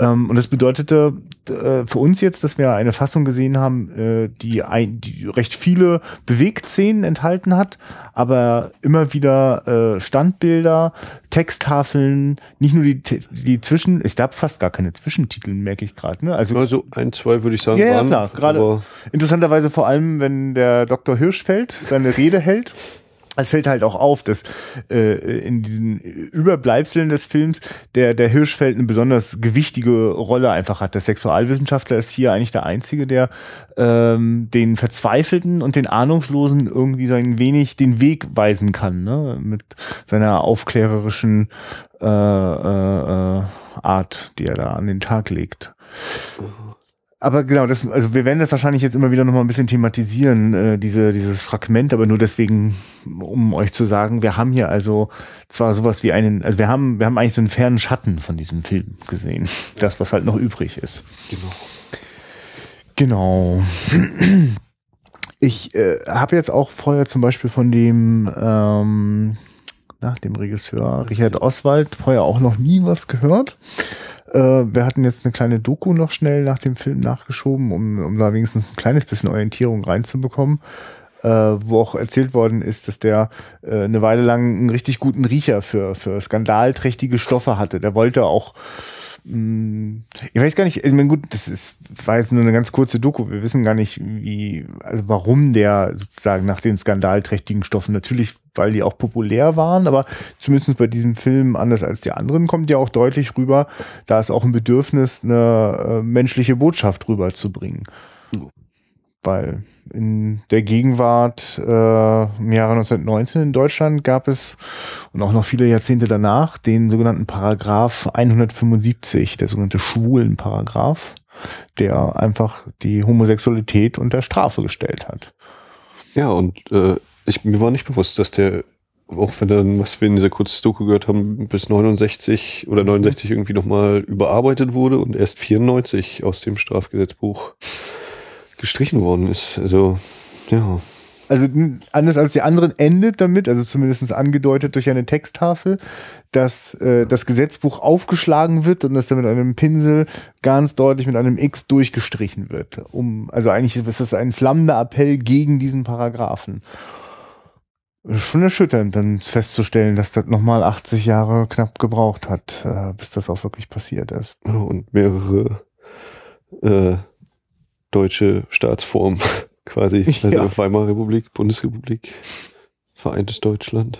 Ähm, und das bedeutete äh, für uns jetzt, dass wir eine Fassung gesehen haben, äh, die, ein, die recht viele Bewegtszenen enthalten hat, aber immer wieder äh, Standbilder, Texttafeln, nicht nur die, die Zwischen, es gab fast gar keine Zwischentitel, merke ich gerade. Ne? Also Also ein, zwei würde ich sagen. ja, ja, klar. Gerade interessanterweise vor allem, wenn der Dr. Hirschfeld seine Rede hält. Es fällt halt auch auf, dass äh, in diesen Überbleibseln des Films der, der Hirschfeld eine besonders gewichtige Rolle einfach hat. Der Sexualwissenschaftler ist hier eigentlich der Einzige, der ähm, den Verzweifelten und den Ahnungslosen irgendwie so ein wenig den Weg weisen kann, ne? mit seiner aufklärerischen äh, äh, äh, Art, die er da an den Tag legt. Aber genau, das, also wir werden das wahrscheinlich jetzt immer wieder nochmal ein bisschen thematisieren, äh, diese, dieses Fragment, aber nur deswegen, um euch zu sagen, wir haben hier also zwar sowas wie einen, also wir haben, wir haben eigentlich so einen fernen Schatten von diesem Film gesehen. Das, was halt noch übrig ist. Genau. Genau. Ich äh, habe jetzt auch vorher zum Beispiel von dem, ähm, nach dem Regisseur Richard Oswald vorher auch noch nie was gehört. Äh, wir hatten jetzt eine kleine Doku noch schnell nach dem Film nachgeschoben, um, um da wenigstens ein kleines bisschen Orientierung reinzubekommen. Äh, wo auch erzählt worden ist, dass der äh, eine Weile lang einen richtig guten Riecher für, für skandalträchtige Stoffe hatte. Der wollte auch ich weiß gar nicht, ich meine, gut, das ist, war jetzt nur eine ganz kurze Doku. Wir wissen gar nicht, wie, also warum der sozusagen nach den skandalträchtigen Stoffen, natürlich, weil die auch populär waren, aber zumindest bei diesem Film, anders als die anderen, kommt ja auch deutlich rüber, da ist auch ein Bedürfnis, eine äh, menschliche Botschaft rüberzubringen. Weil in der Gegenwart äh, im Jahre 1919 in Deutschland gab es und auch noch viele Jahrzehnte danach den sogenannten Paragraph 175, der sogenannte Schwulenparagraph, der einfach die Homosexualität unter Strafe gestellt hat. Ja, und äh, ich, mir war nicht bewusst, dass der, auch wenn dann, was wir in dieser kurzen Doku gehört haben, bis 69 oder 69 irgendwie nochmal überarbeitet wurde und erst 94 aus dem Strafgesetzbuch gestrichen worden ist. Also, ja. Also anders als die anderen endet damit, also zumindest angedeutet durch eine Texttafel, dass äh, das Gesetzbuch aufgeschlagen wird und dass da mit einem Pinsel ganz deutlich mit einem X durchgestrichen wird. Um, also eigentlich ist das ein flammender Appell gegen diesen Paragraphen. Schon erschütternd, dann festzustellen, dass das nochmal 80 Jahre knapp gebraucht hat, äh, bis das auch wirklich passiert ist. Und mehrere äh, deutsche Staatsform quasi. Also Ja. Weimarer Republik, Bundesrepublik, vereintes Deutschland.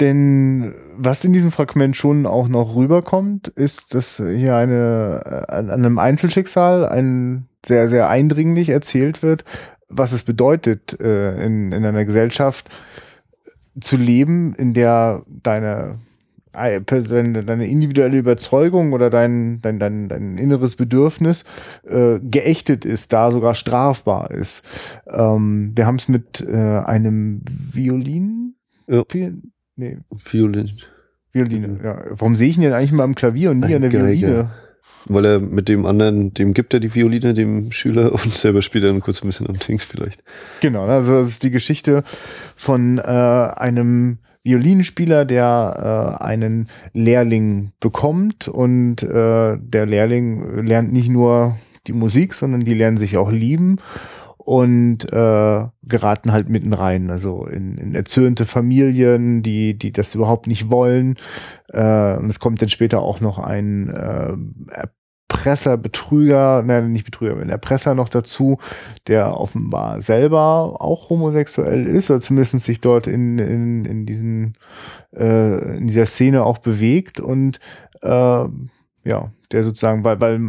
Denn was in diesem Fragment schon auch noch rüberkommt, ist, dass hier eine, äh, an einem Einzelschicksal ein sehr, sehr eindringlich erzählt wird, was es bedeutet, äh, in, in einer Gesellschaft zu leben, in der deine, ei- deine, deine individuelle Überzeugung oder dein, dein, dein, dein inneres Bedürfnis äh, geächtet ist, da sogar strafbar ist. Ähm, wir haben es mit äh, einem Violin? Ja. Vi- Nee, Violin. Violine, ja. Warum sehe ich ihn denn eigentlich immer am Klavier und nie an der Violine? Weil er mit dem anderen, dem gibt er die Violine, dem Schüler, und selber spielt er dann kurz ein bisschen am Dings vielleicht. Genau, also das ist die Geschichte von äh, einem Violinspieler, der äh, einen Lehrling bekommt und äh, der Lehrling lernt nicht nur die Musik, sondern die lernen sich auch lieben und äh, geraten halt mitten rein, also in, in erzürnte Familien, die die das überhaupt nicht wollen. Äh, und es kommt dann später auch noch ein äh, Erpresser, Betrüger, nein, nicht Betrüger, ein Erpresser noch dazu, der offenbar selber auch homosexuell ist, oder zumindest sich dort in, in, in diesen äh, in dieser Szene auch bewegt und äh, ja, der sozusagen, weil, weil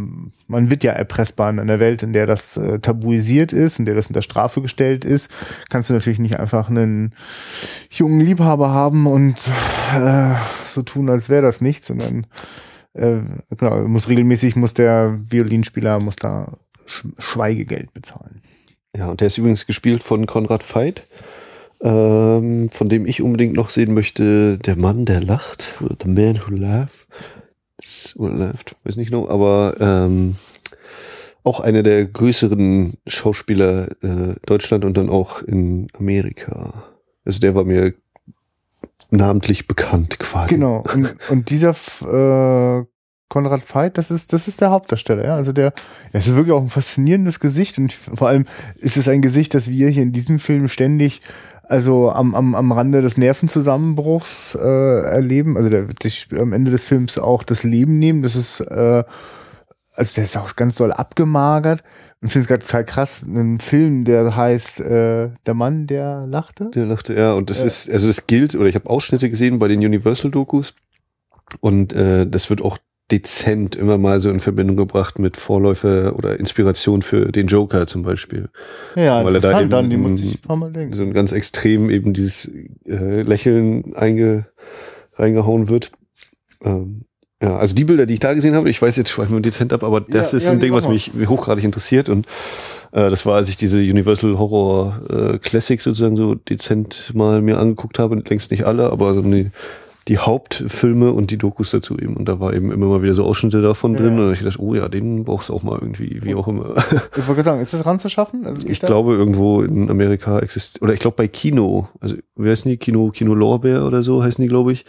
man wird ja erpressbar in einer Welt, in der das äh, tabuisiert ist, in der das unter Strafe gestellt ist, kannst du natürlich nicht einfach einen jungen Liebhaber haben und äh, so tun, als wäre das nichts, sondern äh, genau, muss regelmäßig muss der Violinspieler muss da Sch Schweigegeld bezahlen. Ja, und der ist übrigens gespielt von Konrad Veit, ähm, von dem ich unbedingt noch sehen möchte, der Mann, der lacht, The Man Who Laughed, oder laughed, weiß nicht genau, aber ähm, auch einer der größeren Schauspieler äh, Deutschland und dann auch in Amerika. Also der war mir namentlich bekannt quasi. Genau. Und, und dieser äh, Konrad Veit, das ist, das ist der Hauptdarsteller, ja. Also der, es ist wirklich auch ein faszinierendes Gesicht und vor allem ist es ein Gesicht, das wir hier in diesem Film ständig also am, am, am Rande des Nervenzusammenbruchs äh, erleben. Also der wird sich am Ende des Films auch das Leben nehmen. Das ist, äh, also der ist auch ganz doll abgemagert. Ich finde es gerade total krass, ein Film, der heißt äh, Der Mann, der lachte. Der lachte, ja, und das Ja. ist, also das gilt, oder ich habe Ausschnitte gesehen bei den Universal-Dokus und äh, das wird auch dezent immer mal so in Verbindung gebracht mit Vorläufer oder Inspiration für den Joker zum Beispiel. Ja, Weil er da eben- dann, die musste ich ein paar Mal denken. So ein ganz extrem eben dieses äh, Lächeln einge, reingehauen wird. Ähm, Ja, also die Bilder, die ich da gesehen habe, ich weiß jetzt schweifen wir dezent ab, aber das Ja, ist ja, ein Ding, mach was mich hochgradig interessiert und äh, das war, als ich diese Universal Horror äh, Classics sozusagen so dezent mal mir angeguckt habe, längst nicht alle, aber so die, die Hauptfilme und die Dokus dazu eben und da war eben immer mal wieder so Ausschnitte davon Ja. drin und ich dachte, oh ja, den brauchst du auch mal irgendwie, wie auch immer. Ich wollte sagen, ist das ranzuschaffen? Also Ich da- glaube, irgendwo in Amerika existiert, oder ich glaube bei Kino, also wie heißen die? Kino, Kino Lorbeer oder so heißen die, glaube ich.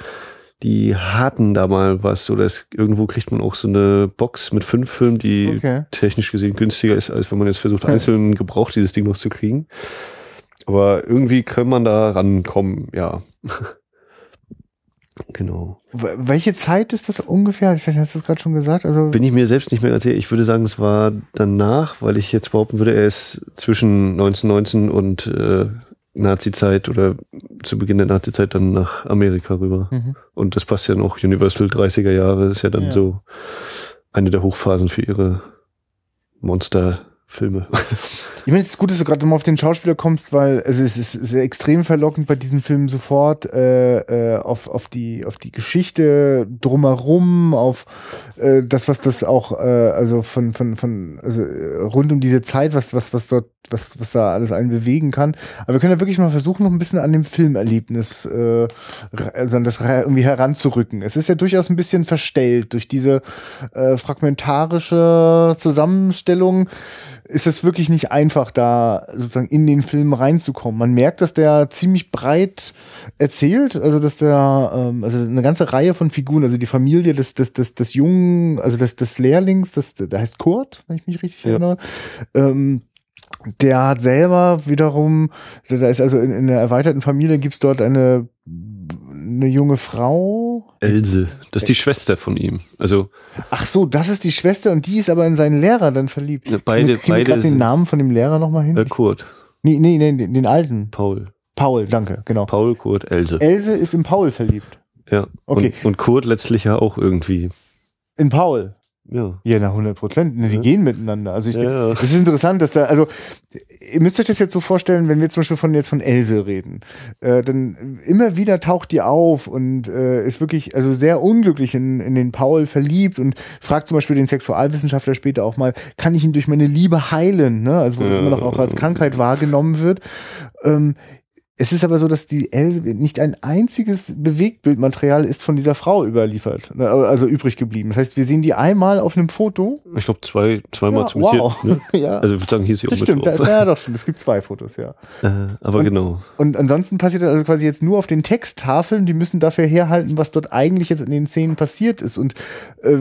Die hatten da mal was, oder es, irgendwo kriegt man auch so eine Box mit fünf Filmen, die Okay. technisch gesehen günstiger ist, als wenn man jetzt versucht, einzeln gebraucht dieses Ding noch zu kriegen. Aber irgendwie kann man da rankommen, ja. genau. Welche Zeit ist das ungefähr? Ich weiß nicht, hast du es gerade schon gesagt? Also Bin ich mir selbst nicht mehr ganz sicher. Ich würde sagen, es war danach, weil ich jetzt behaupten würde, er ist zwischen 1919 und äh, Nazi-Zeit oder zu Beginn der Nazi-Zeit dann nach Amerika rüber. Mhm. Und das passt ja noch. Universal 30er Jahre ist ja dann Ja. so eine der Hochphasen für ihre Monsterfilme. Ich meine, es ist gut, dass du gerade mal auf den Schauspieler kommst, weil also es ist extrem verlockend bei diesem Film sofort äh, äh, auf, auf, die, auf die Geschichte drumherum, auf äh, das, was das auch, äh, also von, von, von also äh, rund um diese Zeit, was, was, was dort, was, was da alles einen bewegen kann. Aber wir können ja wirklich mal versuchen, noch ein bisschen an dem Filmerlebnis, äh, also an das irgendwie heranzurücken. Es ist ja durchaus ein bisschen verstellt durch diese äh, fragmentarische Zusammenstellung ist es wirklich nicht einfach, da sozusagen in den Film reinzukommen. Man merkt, dass der ziemlich breit erzählt, also dass der, ähm, also eine ganze Reihe von Figuren, also die Familie des, des, des, des Jungen, also des, des Lehrlings, das, der heißt Kurt, wenn ich mich richtig Ja. erinnere, ähm, der hat selber wiederum, da ist also in, in der erweiterten Familie gibt's dort eine, eine junge Frau, Else, das ist die Schwester von ihm. Also Ach so, das ist die Schwester und die ist aber in seinen Lehrer dann verliebt. Beide- wir beide grad den Namen von dem Lehrer nochmal hin? äh, Kurt, nee, nee, nee, den, den alten. Paul. Paul, danke, genau. Paul, Kurt, Else. Else ist in Paul verliebt. ja. okay. Und, und Kurt letztlich ja auch irgendwie. In Paul. Ja. Ja, na 100 Prozent. Ne, Die Ja. gehen miteinander. Also ich, Ja. es ist interessant, dass da, also ihr müsst euch das jetzt so vorstellen, wenn wir zum Beispiel von jetzt von Else reden, äh, dann immer wieder taucht die auf und äh, ist wirklich also sehr unglücklich in, in den Paul verliebt und fragt zum Beispiel den Sexualwissenschaftler später auch mal, kann ich ihn durch meine Liebe heilen? Ne? Also wo das immer noch auch als Krankheit wahrgenommen wird. Ähm, es ist aber so, dass die Else nicht ein einziges Bewegtbildmaterial ist von dieser Frau überliefert, ne, also übrig geblieben. Das heißt, wir sehen die einmal auf einem Foto. Ich glaube, zwei, zweimal Ja, zum wow. Ne? ja, Also ich würde sagen, hier ist sie auch das stimmt. Da, ja, doch, stimmt. Es gibt zwei Fotos, ja. Äh, aber Und- genau. Und ansonsten passiert das also quasi jetzt nur auf den Texttafeln. Die müssen dafür herhalten, was dort eigentlich jetzt in den Szenen passiert ist. Und äh,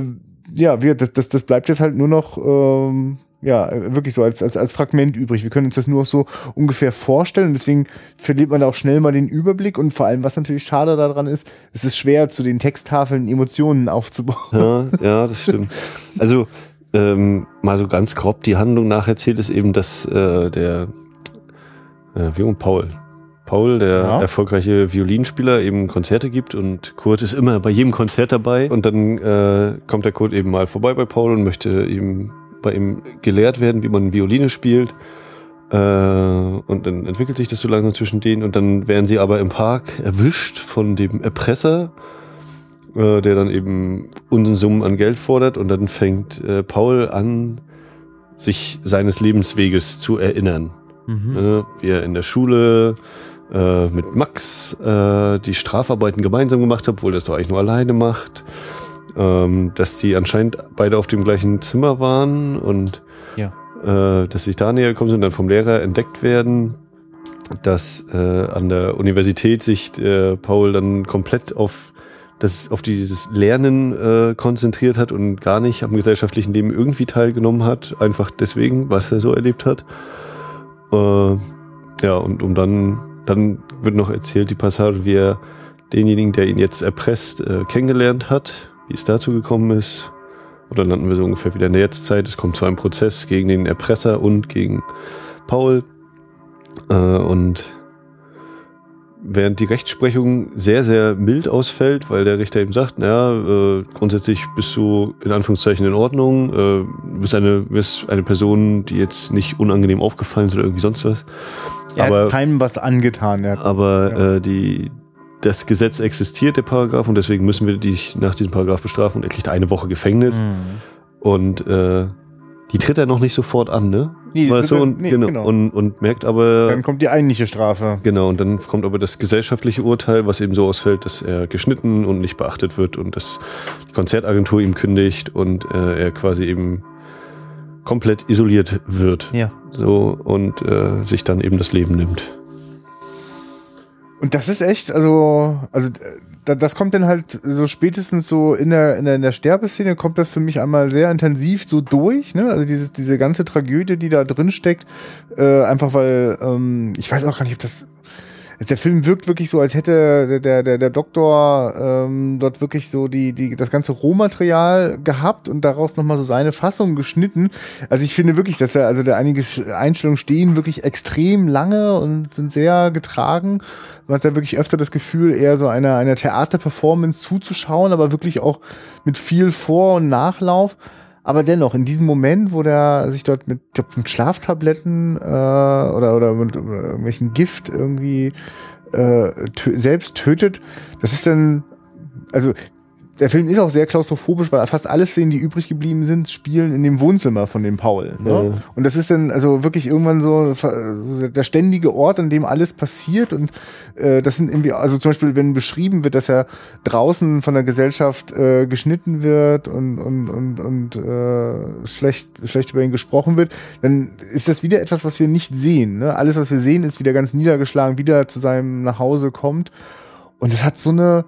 ja, wir, das, das, das bleibt jetzt halt nur noch ähm, ja wirklich so als, als, als Fragment übrig. Wir können uns das nur so ungefähr vorstellen. Und deswegen verliert man da auch schnell mal den Überblick. Und vor allem, was natürlich schade daran ist, es ist schwer, zu den Texttafeln Emotionen aufzubauen. Ja, ja, das stimmt. Also ähm, mal so ganz grob die Handlung nacherzählt ist eben, dass äh, der äh, wie und Paul. Paul, der Ja. erfolgreiche Violinspieler, eben Konzerte gibt und Kurt ist immer bei jedem Konzert dabei und dann äh, kommt der Kurt eben mal vorbei bei Paul und möchte ihm bei ihm gelehrt werden, wie man Violine spielt. Äh, und dann entwickelt sich das so langsam zwischen denen und dann werden sie aber im Park erwischt von dem Erpresser, äh, der dann eben Unsummen an Geld fordert und dann fängt äh, Paul an, sich seines Lebensweges zu erinnern. Ne, wie er in der Schule äh, mit Max äh, die Strafarbeiten gemeinsam gemacht hat, obwohl er das doch eigentlich nur alleine macht. Ähm, dass die anscheinend beide auf dem gleichen Zimmer waren und Ja. äh, dass sich da näher gekommen sind, dann vom Lehrer entdeckt werden, dass äh, an der Universität sich äh, Paul dann komplett auf das auf dieses Lernen äh, konzentriert hat und gar nicht am gesellschaftlichen Leben irgendwie teilgenommen hat, einfach deswegen, was er so erlebt hat. Äh, ja, und um dann, dann wird noch erzählt die Passage, wie er denjenigen, der ihn jetzt erpresst, äh, kennengelernt hat, wie es dazu gekommen ist. Und dann landen wir so ungefähr wieder in der Jetztzeit. Es kommt zu einem Prozess gegen den Erpresser und gegen Paul. Äh, und während die Rechtsprechung sehr, sehr mild ausfällt, weil der Richter eben sagt, naja, äh, grundsätzlich bist du in Anführungszeichen in Ordnung, äh, du bist eine, bist eine Person, die jetzt nicht unangenehm aufgefallen ist oder irgendwie sonst was. Er aber hat keinem was angetan. Hat, aber Ja. äh, die, das Gesetz existiert, der Paragraph, und deswegen müssen wir dich nach diesem Paragraph bestrafen und er kriegt eine Woche Gefängnis. Mhm. Und äh, die tritt er noch nicht sofort an, ne? Nee, weißt du, und, nee, genau, genau. Und, und merkt aber, Dann kommt die eigentliche Strafe. genau, und dann kommt aber das gesellschaftliche Urteil, was eben so ausfällt, dass er geschnitten und nicht beachtet wird und dass die Konzertagentur ihm kündigt und äh, er quasi eben komplett isoliert wird. Ja. So und äh, sich dann eben das Leben nimmt. Und das ist echt, also, also da, das kommt dann halt so spätestens so in der, in der, in der Sterbeszene kommt das für mich einmal sehr intensiv so durch, ne? Also diese, diese ganze Tragödie, die da drin steckt, äh, einfach weil, ähm, ich weiß auch gar nicht, ob das. Der Film wirkt wirklich so, als hätte der, der, der Doktor ähm, dort wirklich so die, die, das ganze Rohmaterial gehabt und daraus nochmal so seine Fassung geschnitten. Also ich finde wirklich, dass er, also der einige Einstellungen stehen wirklich extrem lange und sind sehr getragen. Man hat da wirklich öfter das Gefühl, eher so einer, einer Theaterperformance zuzuschauen, aber wirklich auch mit viel Vor- und Nachlauf. Aber dennoch, in diesem Moment, wo der sich dort mit, glaub, mit Schlaftabletten äh, oder, oder mit oder irgendwelchen Gift irgendwie äh, tö selbst tötet, das ist dann, also der Film ist auch sehr klaustrophobisch, weil fast alle Szenen, die übrig geblieben sind, spielen in dem Wohnzimmer von dem Paul. Ne? Ja. Und das ist dann also wirklich irgendwann so der ständige Ort, an dem alles passiert. Und äh, das sind irgendwie, also zum Beispiel, wenn beschrieben wird, dass er draußen von der Gesellschaft äh, geschnitten wird und, und, und, und äh, schlecht, schlecht über ihn gesprochen wird, dann ist das wieder etwas, was wir nicht sehen. Ne? Alles, was wir sehen, ist wieder ganz niedergeschlagen, wieder zu seinem Nachhause kommt. Und das hat so eine,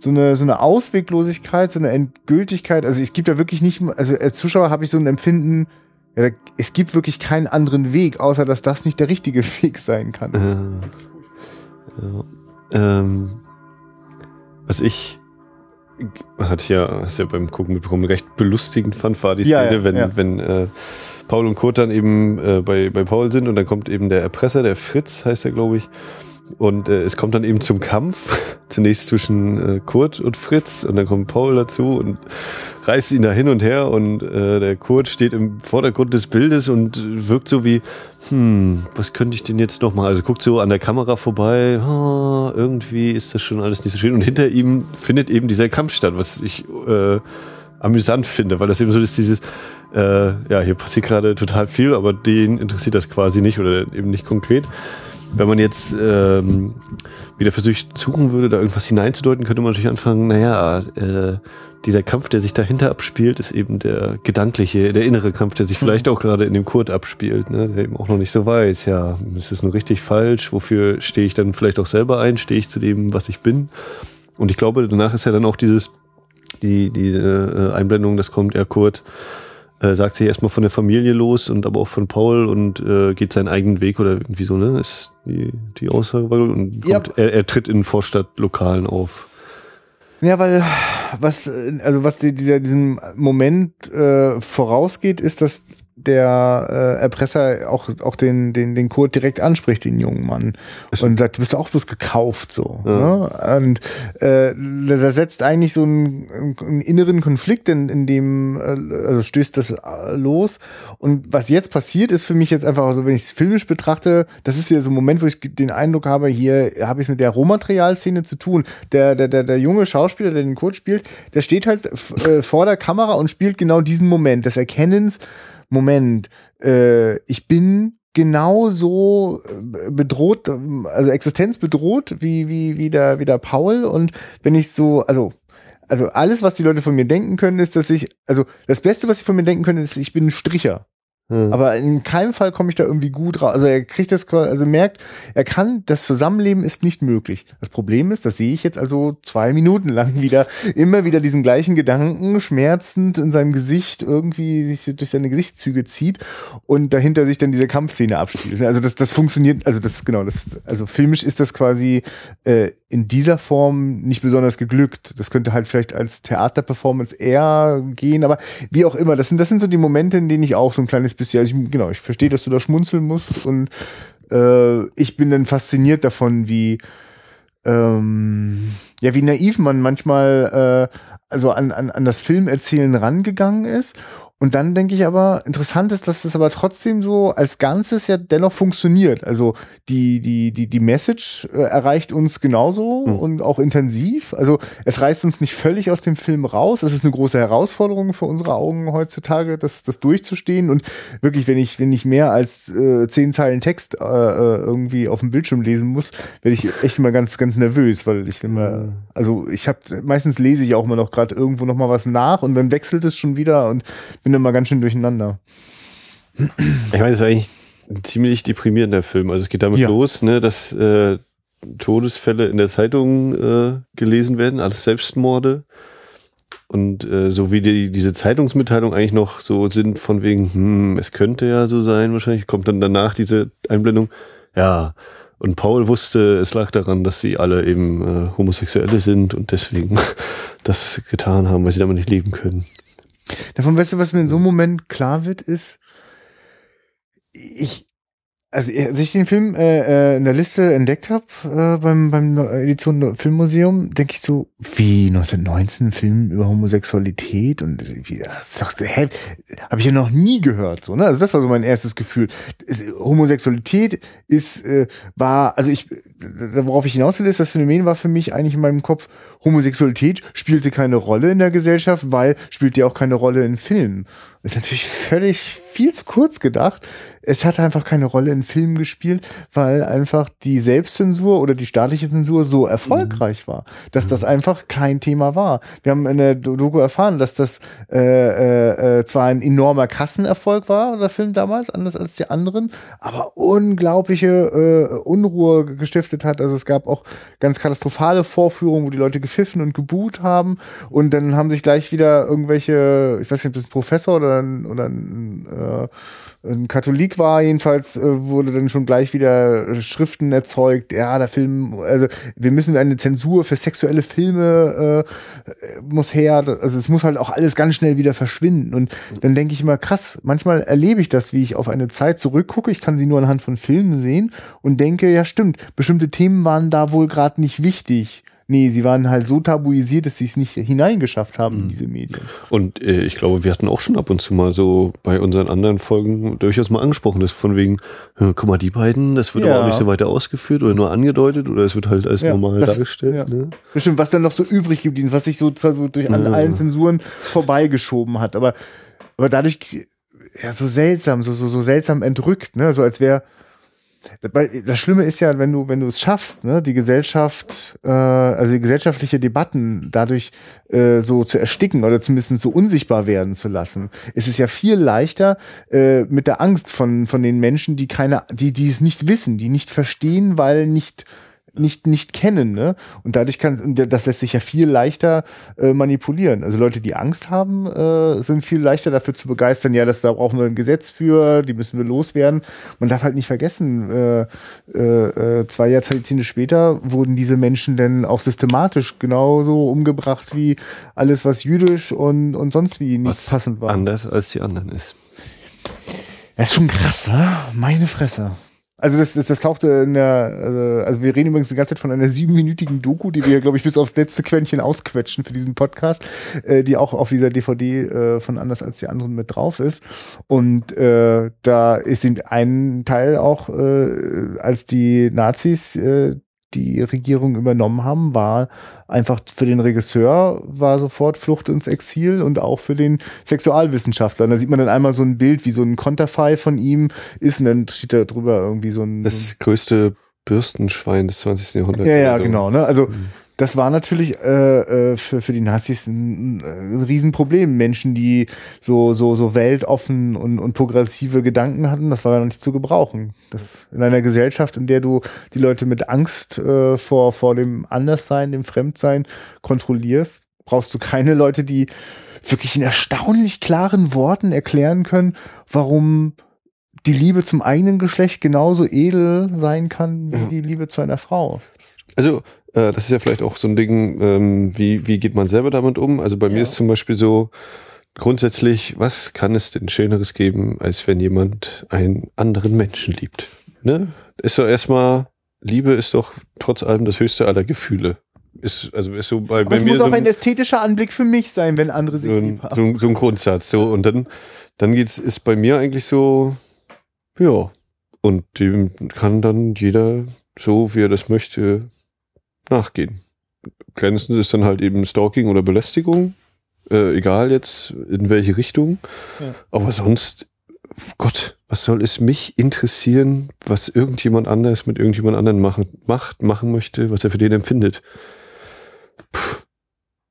so eine, so eine Ausweglosigkeit, so eine Endgültigkeit. Also es gibt da wirklich nicht, also als Zuschauer habe ich so ein Empfinden, ja, da, es gibt wirklich keinen anderen Weg, außer dass das nicht der richtige Weg sein kann. Äh, ja. ähm, was ich hatte ich ja, hast ja beim Gucken mitbekommen, recht belustigend fand, war die Ja, Szene, ja, wenn, wenn äh, Paul und Kurt dann eben äh, bei, bei Paul sind und dann kommt eben der Erpresser, der Fritz heißt er, glaube ich. Und äh, es kommt dann eben zum Kampf, zunächst zwischen äh, Kurt und Fritz und dann kommt Paul dazu und reißt ihn da hin und her und äh, der Kurt steht im Vordergrund des Bildes und wirkt so wie, hm, was könnte ich denn jetzt noch mal? Also guckt so an der Kamera vorbei, ah, irgendwie ist das schon alles nicht so schön. Und hinter ihm findet eben dieser Kampf statt, was ich äh, amüsant finde, weil das eben so ist, dieses, äh, ja, hier passiert gerade total viel, aber den interessiert das quasi nicht oder eben nicht konkret. Wenn man jetzt ähm, wieder versucht suchen würde, da irgendwas hineinzudeuten, könnte man natürlich anfangen, naja, äh, dieser Kampf, der sich dahinter abspielt, ist eben der gedankliche, der innere Kampf, der sich vielleicht auch gerade in dem Kurt abspielt, ne, der eben auch noch nicht so weiß, ja, ist es nur richtig falsch, wofür stehe ich dann vielleicht auch selber ein, stehe ich zu dem, was ich bin. Und ich glaube, danach ist ja dann auch dieses, die, die äh, Einblendung, das kommt, er Kurt äh, sagt sich erstmal von der Familie los und aber auch von Paul und äh, geht seinen eigenen Weg oder irgendwie so, ne? Ist die, die Aussage und Ja. kommt, er, er tritt in Vorstadtlokalen auf. Ja, weil was, äh, also was die, dieser, diesem Moment äh, vorausgeht, ist, dass der äh, Erpresser auch, auch den, den, den Kurt direkt anspricht, den jungen Mann. Und sagt, du bist auch bloß gekauft so. Ne? Und äh, das setzt eigentlich so einen, einen inneren Konflikt, in, in dem äh, also stößt das äh, los. Und was jetzt passiert, ist für mich jetzt einfach so, wenn ich es filmisch betrachte, das ist wieder so ein Moment, wo ich den Eindruck habe, hier habe ich es mit der Rohmaterialszene zu tun. Der, der, der, der junge Schauspieler, der den Kurt spielt, der steht halt äh, vor der Kamera und spielt genau diesen Moment des Erkennens. Moment, äh, ich bin genauso äh, bedroht, also existenzbedroht wie, wie, wie, der, wie der Paul. Und wenn ich so, also, also alles, was die Leute von mir denken können, ist, dass ich, also das Beste, was sie von mir denken können, ist, ich bin ein Stricher. Hm. Aber in keinem Fall komme ich da irgendwie gut raus. Also er kriegt das, quasi- also merkt, er kann, das Zusammenleben ist nicht möglich. Das Problem ist, das sehe ich jetzt also zwei Minuten lang wieder, immer wieder diesen gleichen Gedanken, schmerzend in seinem Gesicht irgendwie sich durch seine Gesichtszüge zieht und dahinter sich dann diese Kampfszene abspielt. Also das, das funktioniert, also das, genau, das, also filmisch ist das quasi äh, in dieser Form nicht besonders geglückt. Das könnte halt vielleicht als Theaterperformance eher gehen, aber wie auch immer, das sind, das sind so die Momente, in denen ich auch so ein kleines bisschen, also ich, genau, ich verstehe, dass du da schmunzeln musst und äh, ich bin dann fasziniert davon, wie ähm, ja, wie naiv man manchmal äh, also an, an, an das Filmerzählen rangegangen ist Und dann denke ich aber, interessant ist, dass das aber trotzdem so als Ganzes ja dennoch funktioniert. Also die, die, die, die Message äh, erreicht uns genauso mhm. und auch intensiv. Also es reißt uns nicht völlig aus dem Film raus. Es ist eine große Herausforderung für unsere Augen heutzutage, das, das durchzustehen. Und wirklich, wenn ich, wenn ich mehr als äh, zehn Zeilen Text äh, äh irgendwie auf dem Bildschirm lesen muss, werde ich echt immer ganz, ganz nervös, weil ich immer, mhm. also ich habe meistens lese ich auch immer noch gerade irgendwo noch mal was nach und dann wechselt es schon wieder und bin bin immer ganz schön durcheinander. Ich meine, es ist eigentlich ein ziemlich deprimierender Film. Also es geht damit ja. los, ne, dass äh, Todesfälle in der Zeitung äh, gelesen werden, alles Selbstmorde. Und äh, so wie die, diese Zeitungsmitteilung eigentlich noch so sind, von wegen, hm, es könnte ja so sein, wahrscheinlich kommt dann danach diese Einblendung, ja, und Paul wusste, es lag daran, dass sie alle eben äh, Homosexuelle sind und deswegen das getan haben, weil sie damit nicht leben können. Davon weißt du, was mir in so einem Moment klar wird, ist, ich, also als ich den Film äh, äh, in der Liste entdeckt habe äh, beim beim Edition Filmmuseum, denke ich so, wie 1919 ein Film über Homosexualität und wie das sagt, hä, habe ich ja noch nie gehört, so ne? Also das war so mein erstes Gefühl. Es, Homosexualität ist äh, war, also ich, worauf ich hinaus will, ist das Phänomen war für mich eigentlich in meinem Kopf Homosexualität spielte keine Rolle in der Gesellschaft, weil spielt ja auch keine Rolle in Filmen. Ist natürlich völlig viel zu kurz gedacht. Es hat einfach keine Rolle in Filmen gespielt, weil einfach die Selbstzensur oder die staatliche Zensur so erfolgreich war, dass das einfach kein Thema war. Wir haben in der Doku erfahren, dass das äh, äh, äh, zwar ein enormer Kassenerfolg war, der Film damals, anders als die anderen, aber unglaubliche äh, Unruhe gestiftet hat. Also es gab auch ganz katastrophale Vorführungen, wo die Leute gepfiffen und geboot haben und dann haben sich gleich wieder irgendwelche, ich weiß nicht, ob das ein Professor oder ein, oder ein, äh, ein Katholik war, jedenfalls äh, wurde dann schon gleich wieder Schriften erzeugt, ja, der Film, also wir müssen eine Zensur für sexuelle Filme äh, muss her, also es muss halt auch alles ganz schnell wieder verschwinden. Und dann denke ich immer, krass, manchmal erlebe ich das, wie ich auf eine Zeit zurückgucke, ich kann sie nur anhand von Filmen sehen und denke, ja stimmt, bestimmte Themen waren da wohl gerade nicht wichtig Nee, sie waren halt so tabuisiert, dass sie es nicht hineingeschafft haben in mhm. diese Medien. Und äh, ich glaube, wir hatten auch schon ab und zu mal so bei unseren anderen Folgen durchaus mal angesprochen, dass von wegen, guck mal, die beiden, das wird ja. aber auch nicht so weiter ausgeführt oder nur angedeutet oder es wird halt als ja, normal das, dargestellt. Ja. Ne? Bestimmt, was dann noch so übrig geblieben ist, was sich so, so durch ja. allen Zensuren vorbeigeschoben hat. Aber, aber dadurch, ja, so seltsam, so, so, so seltsam entrückt, ne? So als wäre das Schlimme ist ja, wenn du, wenn du es schaffst, ne, die Gesellschaft, äh, also die gesellschaftliche Debatten dadurch äh, so zu ersticken oder zumindest so unsichtbar werden zu lassen, ist es ja viel leichter äh, mit der Angst von, von den Menschen, die keine, die, die es nicht wissen, die nicht verstehen, weil nicht nicht, nicht kennen, ne? Und dadurch kann, das lässt sich ja viel leichter äh, manipulieren. Also Leute, die Angst haben, äh, sind viel leichter dafür zu begeistern, ja, das, da brauchen wir ein Gesetz für, die müssen wir loswerden. Man darf halt nicht vergessen, äh, äh, äh zwei Jahrzehnte später wurden diese Menschen denn auch systematisch genauso umgebracht wie alles, was jüdisch und, und sonst wie nicht was passend war. Anders als die anderen ist. Das ist schon krass, ne? Meine Fresse. Also das, das, das tauchte in der, also, also wir reden übrigens die ganze Zeit von einer siebenminütigen Doku, die wir, glaube ich, bis aufs letzte Quäntchen ausquetschen für diesen Podcast, äh, die auch auf dieser DVD äh, von anders als die anderen mit drauf ist. Und äh, da ist ein Teil auch, äh, als die Nazis äh, die Regierung übernommen haben, war einfach für den Regisseur war sofort Flucht ins Exil und auch für den Sexualwissenschaftler. Und da sieht man dann einmal so ein Bild, wie so ein Konterfei von ihm ist und dann steht da drüber irgendwie so ein... Das größte Bürstenschwein des 20. Jahrhunderts. Ja, ja, so. genau. Ne? Also mhm das war natürlich äh, äh, für, für die Nazis ein, ein Riesenproblem. Menschen, die so, so, so weltoffen und, und progressive Gedanken hatten, das war ja nicht zu gebrauchen. Das in einer Gesellschaft, in der du die Leute mit Angst äh, vor, vor dem Anderssein, dem Fremdsein kontrollierst, brauchst du keine Leute, die wirklich in erstaunlich klaren Worten erklären können, warum die Liebe zum eigenen Geschlecht genauso edel sein kann wie die Liebe zu einer Frau. Also, äh, das ist ja vielleicht auch so ein Ding, ähm, wie, wie geht man selber damit um? Also bei ja. mir ist zum Beispiel so, grundsätzlich, was kann es denn Schöneres geben, als wenn jemand einen anderen Menschen liebt? Ne? Ist doch erstmal, Liebe ist doch trotz allem das höchste aller Gefühle. ist, also ist so bei, Aber bei es mir muss so auch ein ein, ästhetischer Anblick für mich sein, wenn andere sich so, ein, haben. so, ein- so ein Grundsatz. So, und dann, dann geht's, ist bei mir eigentlich so, ja. Und dem kann dann jeder so, wie er das möchte, nachgehen. Kleinstens ist dann halt eben Stalking oder Belästigung. Äh, egal jetzt in welche Richtung. Ja. Aber sonst, Gott, was soll es mich interessieren, was irgendjemand anders mit irgendjemand anderen machen, macht, machen möchte, was er für den empfindet? Puh,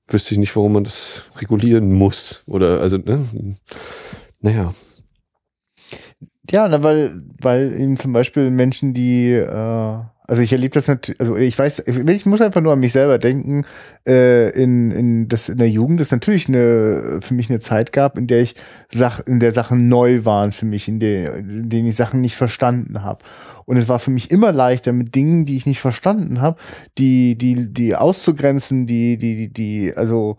wüsste ich nicht, warum man das regulieren muss. Oder also, ne? Naja. Ja, na, weil, weil eben zum Beispiel Menschen, die, äh, also ich erlebe das natürlich, also ich weiß, ich, muss einfach nur an mich selber denken, äh, in, in, das, in der Jugend es natürlich eine, für mich eine Zeit gab, in der ich Sach, in der Sachen neu waren für mich, in, der, in denen ich Sachen nicht verstanden habe. Und es war für mich immer leichter, mit Dingen, die ich nicht verstanden habe, die, die, die auszugrenzen, die, die, die, die, also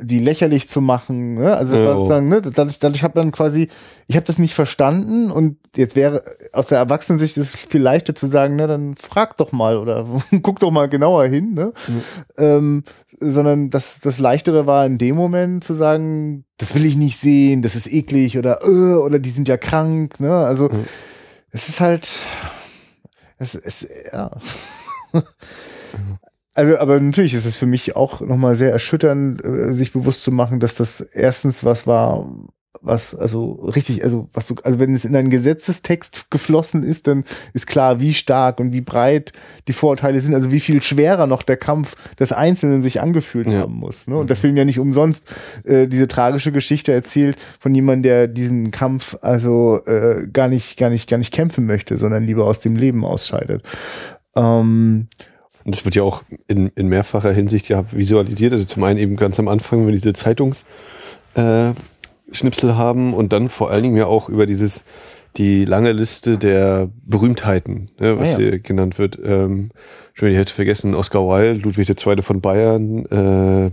die lächerlich zu machen. Ne? Also oh. sagen, ne? dadurch, dadurch habe dann quasi, ich habe das nicht verstanden und jetzt wäre aus der Erwachsenensicht ist es viel leichter zu sagen, ne, dann frag doch mal oder guck doch mal genauer hin, ne? Ähm, sondern das, das Leichtere war in dem Moment zu sagen, das will ich nicht sehen, das ist eklig oder äh, oder die sind ja krank, ne? Also Mhm. es ist halt, es ist, ja. Also, aber natürlich ist es für mich auch nochmal sehr erschütternd, äh, sich bewusst zu machen, dass das erstens was war, was, also richtig, also was du, also wenn es in einen Gesetzestext geflossen ist, dann ist klar, wie stark und wie breit die Vorurteile sind, also wie viel schwerer noch der Kampf des Einzelnen sich angefühlt Ja. haben muss. Ne? Und der Film ja nicht umsonst äh, diese tragische Geschichte erzählt von jemandem, der diesen Kampf also äh, gar nicht, gar nicht, gar nicht kämpfen möchte, sondern lieber aus dem Leben ausscheidet. Ähm, Und das wird ja auch in, in mehrfacher Hinsicht ja visualisiert. Also zum einen eben ganz am Anfang, wenn wir diese Zeitungs äh, haben und dann vor allen Dingen ja auch über dieses die lange Liste der Berühmtheiten, ne, was Ah, ja. hier genannt wird. Ähm, ich hätte vergessen, Oscar Wilde, Ludwig II. von Bayern, äh,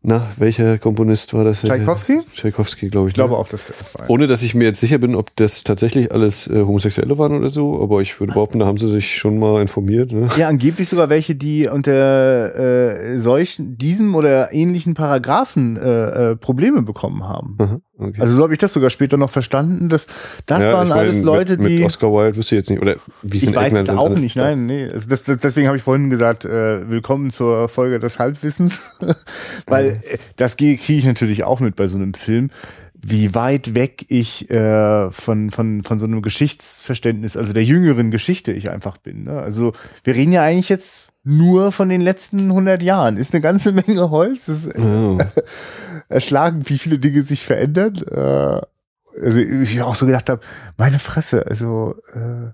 na, welcher Komponist war das? Tchaikovsky? Tchaikovsky, glaube ich. ich glaube ne? auch, dass das war. Ohne dass ich mir jetzt sicher bin, ob das tatsächlich alles äh, Homosexuelle waren oder so, aber ich würde behaupten, da haben sie sich schon mal informiert. Ne? Ja, angeblich sogar welche, die unter äh, solchen, diesem oder ähnlichen Paragraphen äh, äh, Probleme bekommen haben. Aha, okay. Also so habe ich das sogar später noch verstanden, dass das Ja, waren meine, alles Leute, mit, die Mit Oscar Wilde wüsste ich jetzt nicht. Oder wie ich weiß es auch alle- nicht, nein, nee. Also das, das, deswegen habe ich vorhin gesagt, äh, willkommen zur Folge des Halbwissens, weil äh, das kriege ich natürlich auch mit bei so einem Film, wie weit weg ich äh, von, von, von so einem Geschichtsverständnis, also der jüngeren Geschichte ich einfach bin. Ne? Also wir reden ja eigentlich jetzt nur von den letzten 100 Jahren. Ist eine ganze Menge Holz. Ist Oh. erschlagen, wie viele Dinge sich verändern. Äh, also ich auch so gedacht habe, meine Fresse, also äh,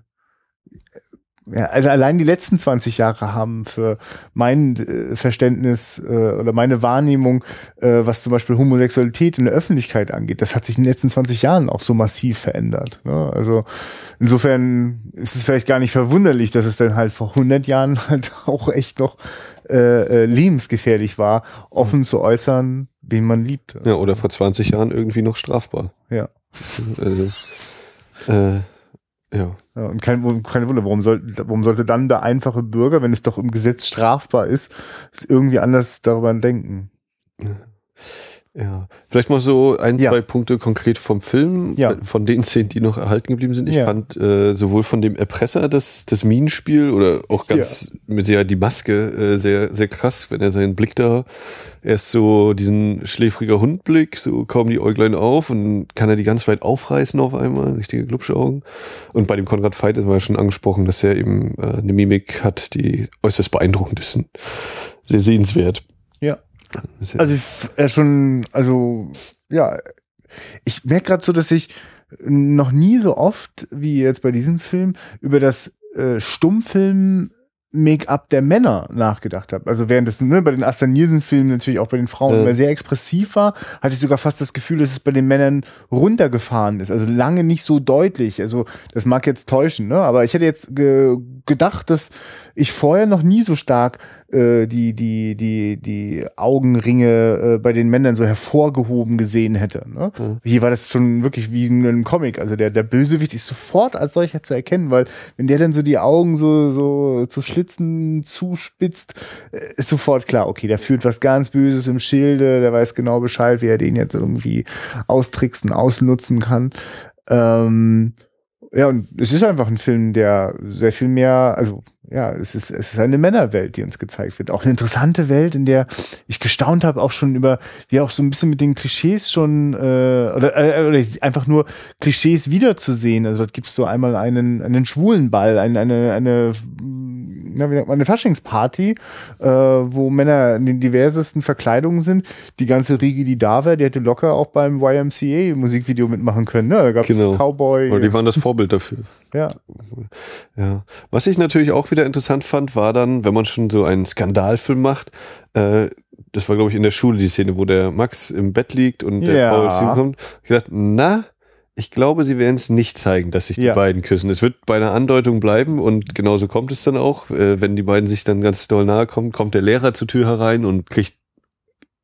ja, also allein die letzten 20 Jahre haben für mein äh, Verständnis äh, oder meine Wahrnehmung, äh, was zum Beispiel Homosexualität in der Öffentlichkeit angeht, das hat sich in den letzten 20 Jahren auch so massiv verändert. Ne? Also insofern ist es vielleicht gar nicht verwunderlich, dass es dann halt vor 100 Jahren halt auch echt noch äh, äh, lebensgefährlich war, offen zu äußern, wen man liebt. Ja, oder vor 20 Jahren irgendwie noch strafbar. Ja. Also, äh, ja. Ja, und kein, keine Wunder, warum, soll, warum sollte dann der einfache Bürger, wenn es doch im Gesetz strafbar ist, irgendwie anders darüber denken? Ja, vielleicht mal so ein, Ja. zwei Punkte konkret vom Film, Ja. äh, von den Szenen, die noch erhalten geblieben sind. Ich Ja. fand äh, sowohl von dem Erpresser das, das Minenspiel oder auch ganz mit sehr die Maske äh, sehr, sehr krass, wenn er seinen Blick da erst so diesen schläfriger Hundblick, so kaum die Äuglein auf und kann er die ganz weit aufreißen auf einmal, richtige Glubschaugen. Und bei dem Konrad Veit ist man ja schon angesprochen, dass er eben äh, eine Mimik hat, die äußerst beeindruckend ist. Sehr sehenswert. Ja. Also ich, er schon, also ja, ich merke gerade so, dass ich noch nie so oft wie jetzt bei diesem Film über das äh, Stummfilm Make-up der Männer nachgedacht habe. Also während es ne, bei den Asta Nielsen-Filmen natürlich auch bei den Frauen Ja. immer sehr expressiv war, hatte ich sogar fast das Gefühl, dass es bei den Männern runtergefahren ist. Also lange nicht so deutlich. Also das mag jetzt täuschen, ne? aber ich hätte jetzt ge gedacht, dass ich vorher noch nie so stark äh, die, die, die, die Augenringe äh, bei den Männern so hervorgehoben gesehen hätte. Ne? Mhm. Hier war das schon wirklich wie in einem Comic. Also der, der Bösewicht ist sofort als solcher zu erkennen, weil wenn der dann so die Augen so, so zu Schlitzen zuspitzt, äh, ist sofort klar, okay, der führt was ganz Böses im Schilde, der weiß genau Bescheid, wie er den jetzt irgendwie austricksen, ausnutzen kann. Ähm, ja, und es ist einfach ein Film, der sehr viel mehr, also ja, es ist, es ist eine Männerwelt, die uns gezeigt wird. Auch eine interessante Welt, in der ich gestaunt habe, auch schon über, wie auch so ein bisschen mit den Klischees schon, äh, oder, äh, oder einfach nur Klischees wiederzusehen. Also dort gibt es so einmal einen, einen schwulen Ball, eine, eine, eine na, wie sagt man, eine Faschingsparty, äh, wo Männer in den diversesten Verkleidungen sind. Die ganze Riege, die da war, die hätte locker auch beim YMCA-Musikvideo mitmachen können. Ne? Da gab es genau. Cowboy. Oder die waren das Vorbild dafür. Ja. ja. Was ich natürlich auch wieder interessant fand, war dann, wenn man schon so einen Skandalfilm macht, äh, das war, glaube ich, in der Schule die Szene, wo der Max im Bett liegt und der ja. Paul zu ihm kommt. Ich dachte, na, ich glaube, sie werden es nicht zeigen, dass sich die ja. beiden küssen. Es wird bei einer Andeutung bleiben und genauso kommt es dann auch. Äh, wenn die beiden sich dann ganz doll nahe kommen, kommt der Lehrer zur Tür herein und kriegt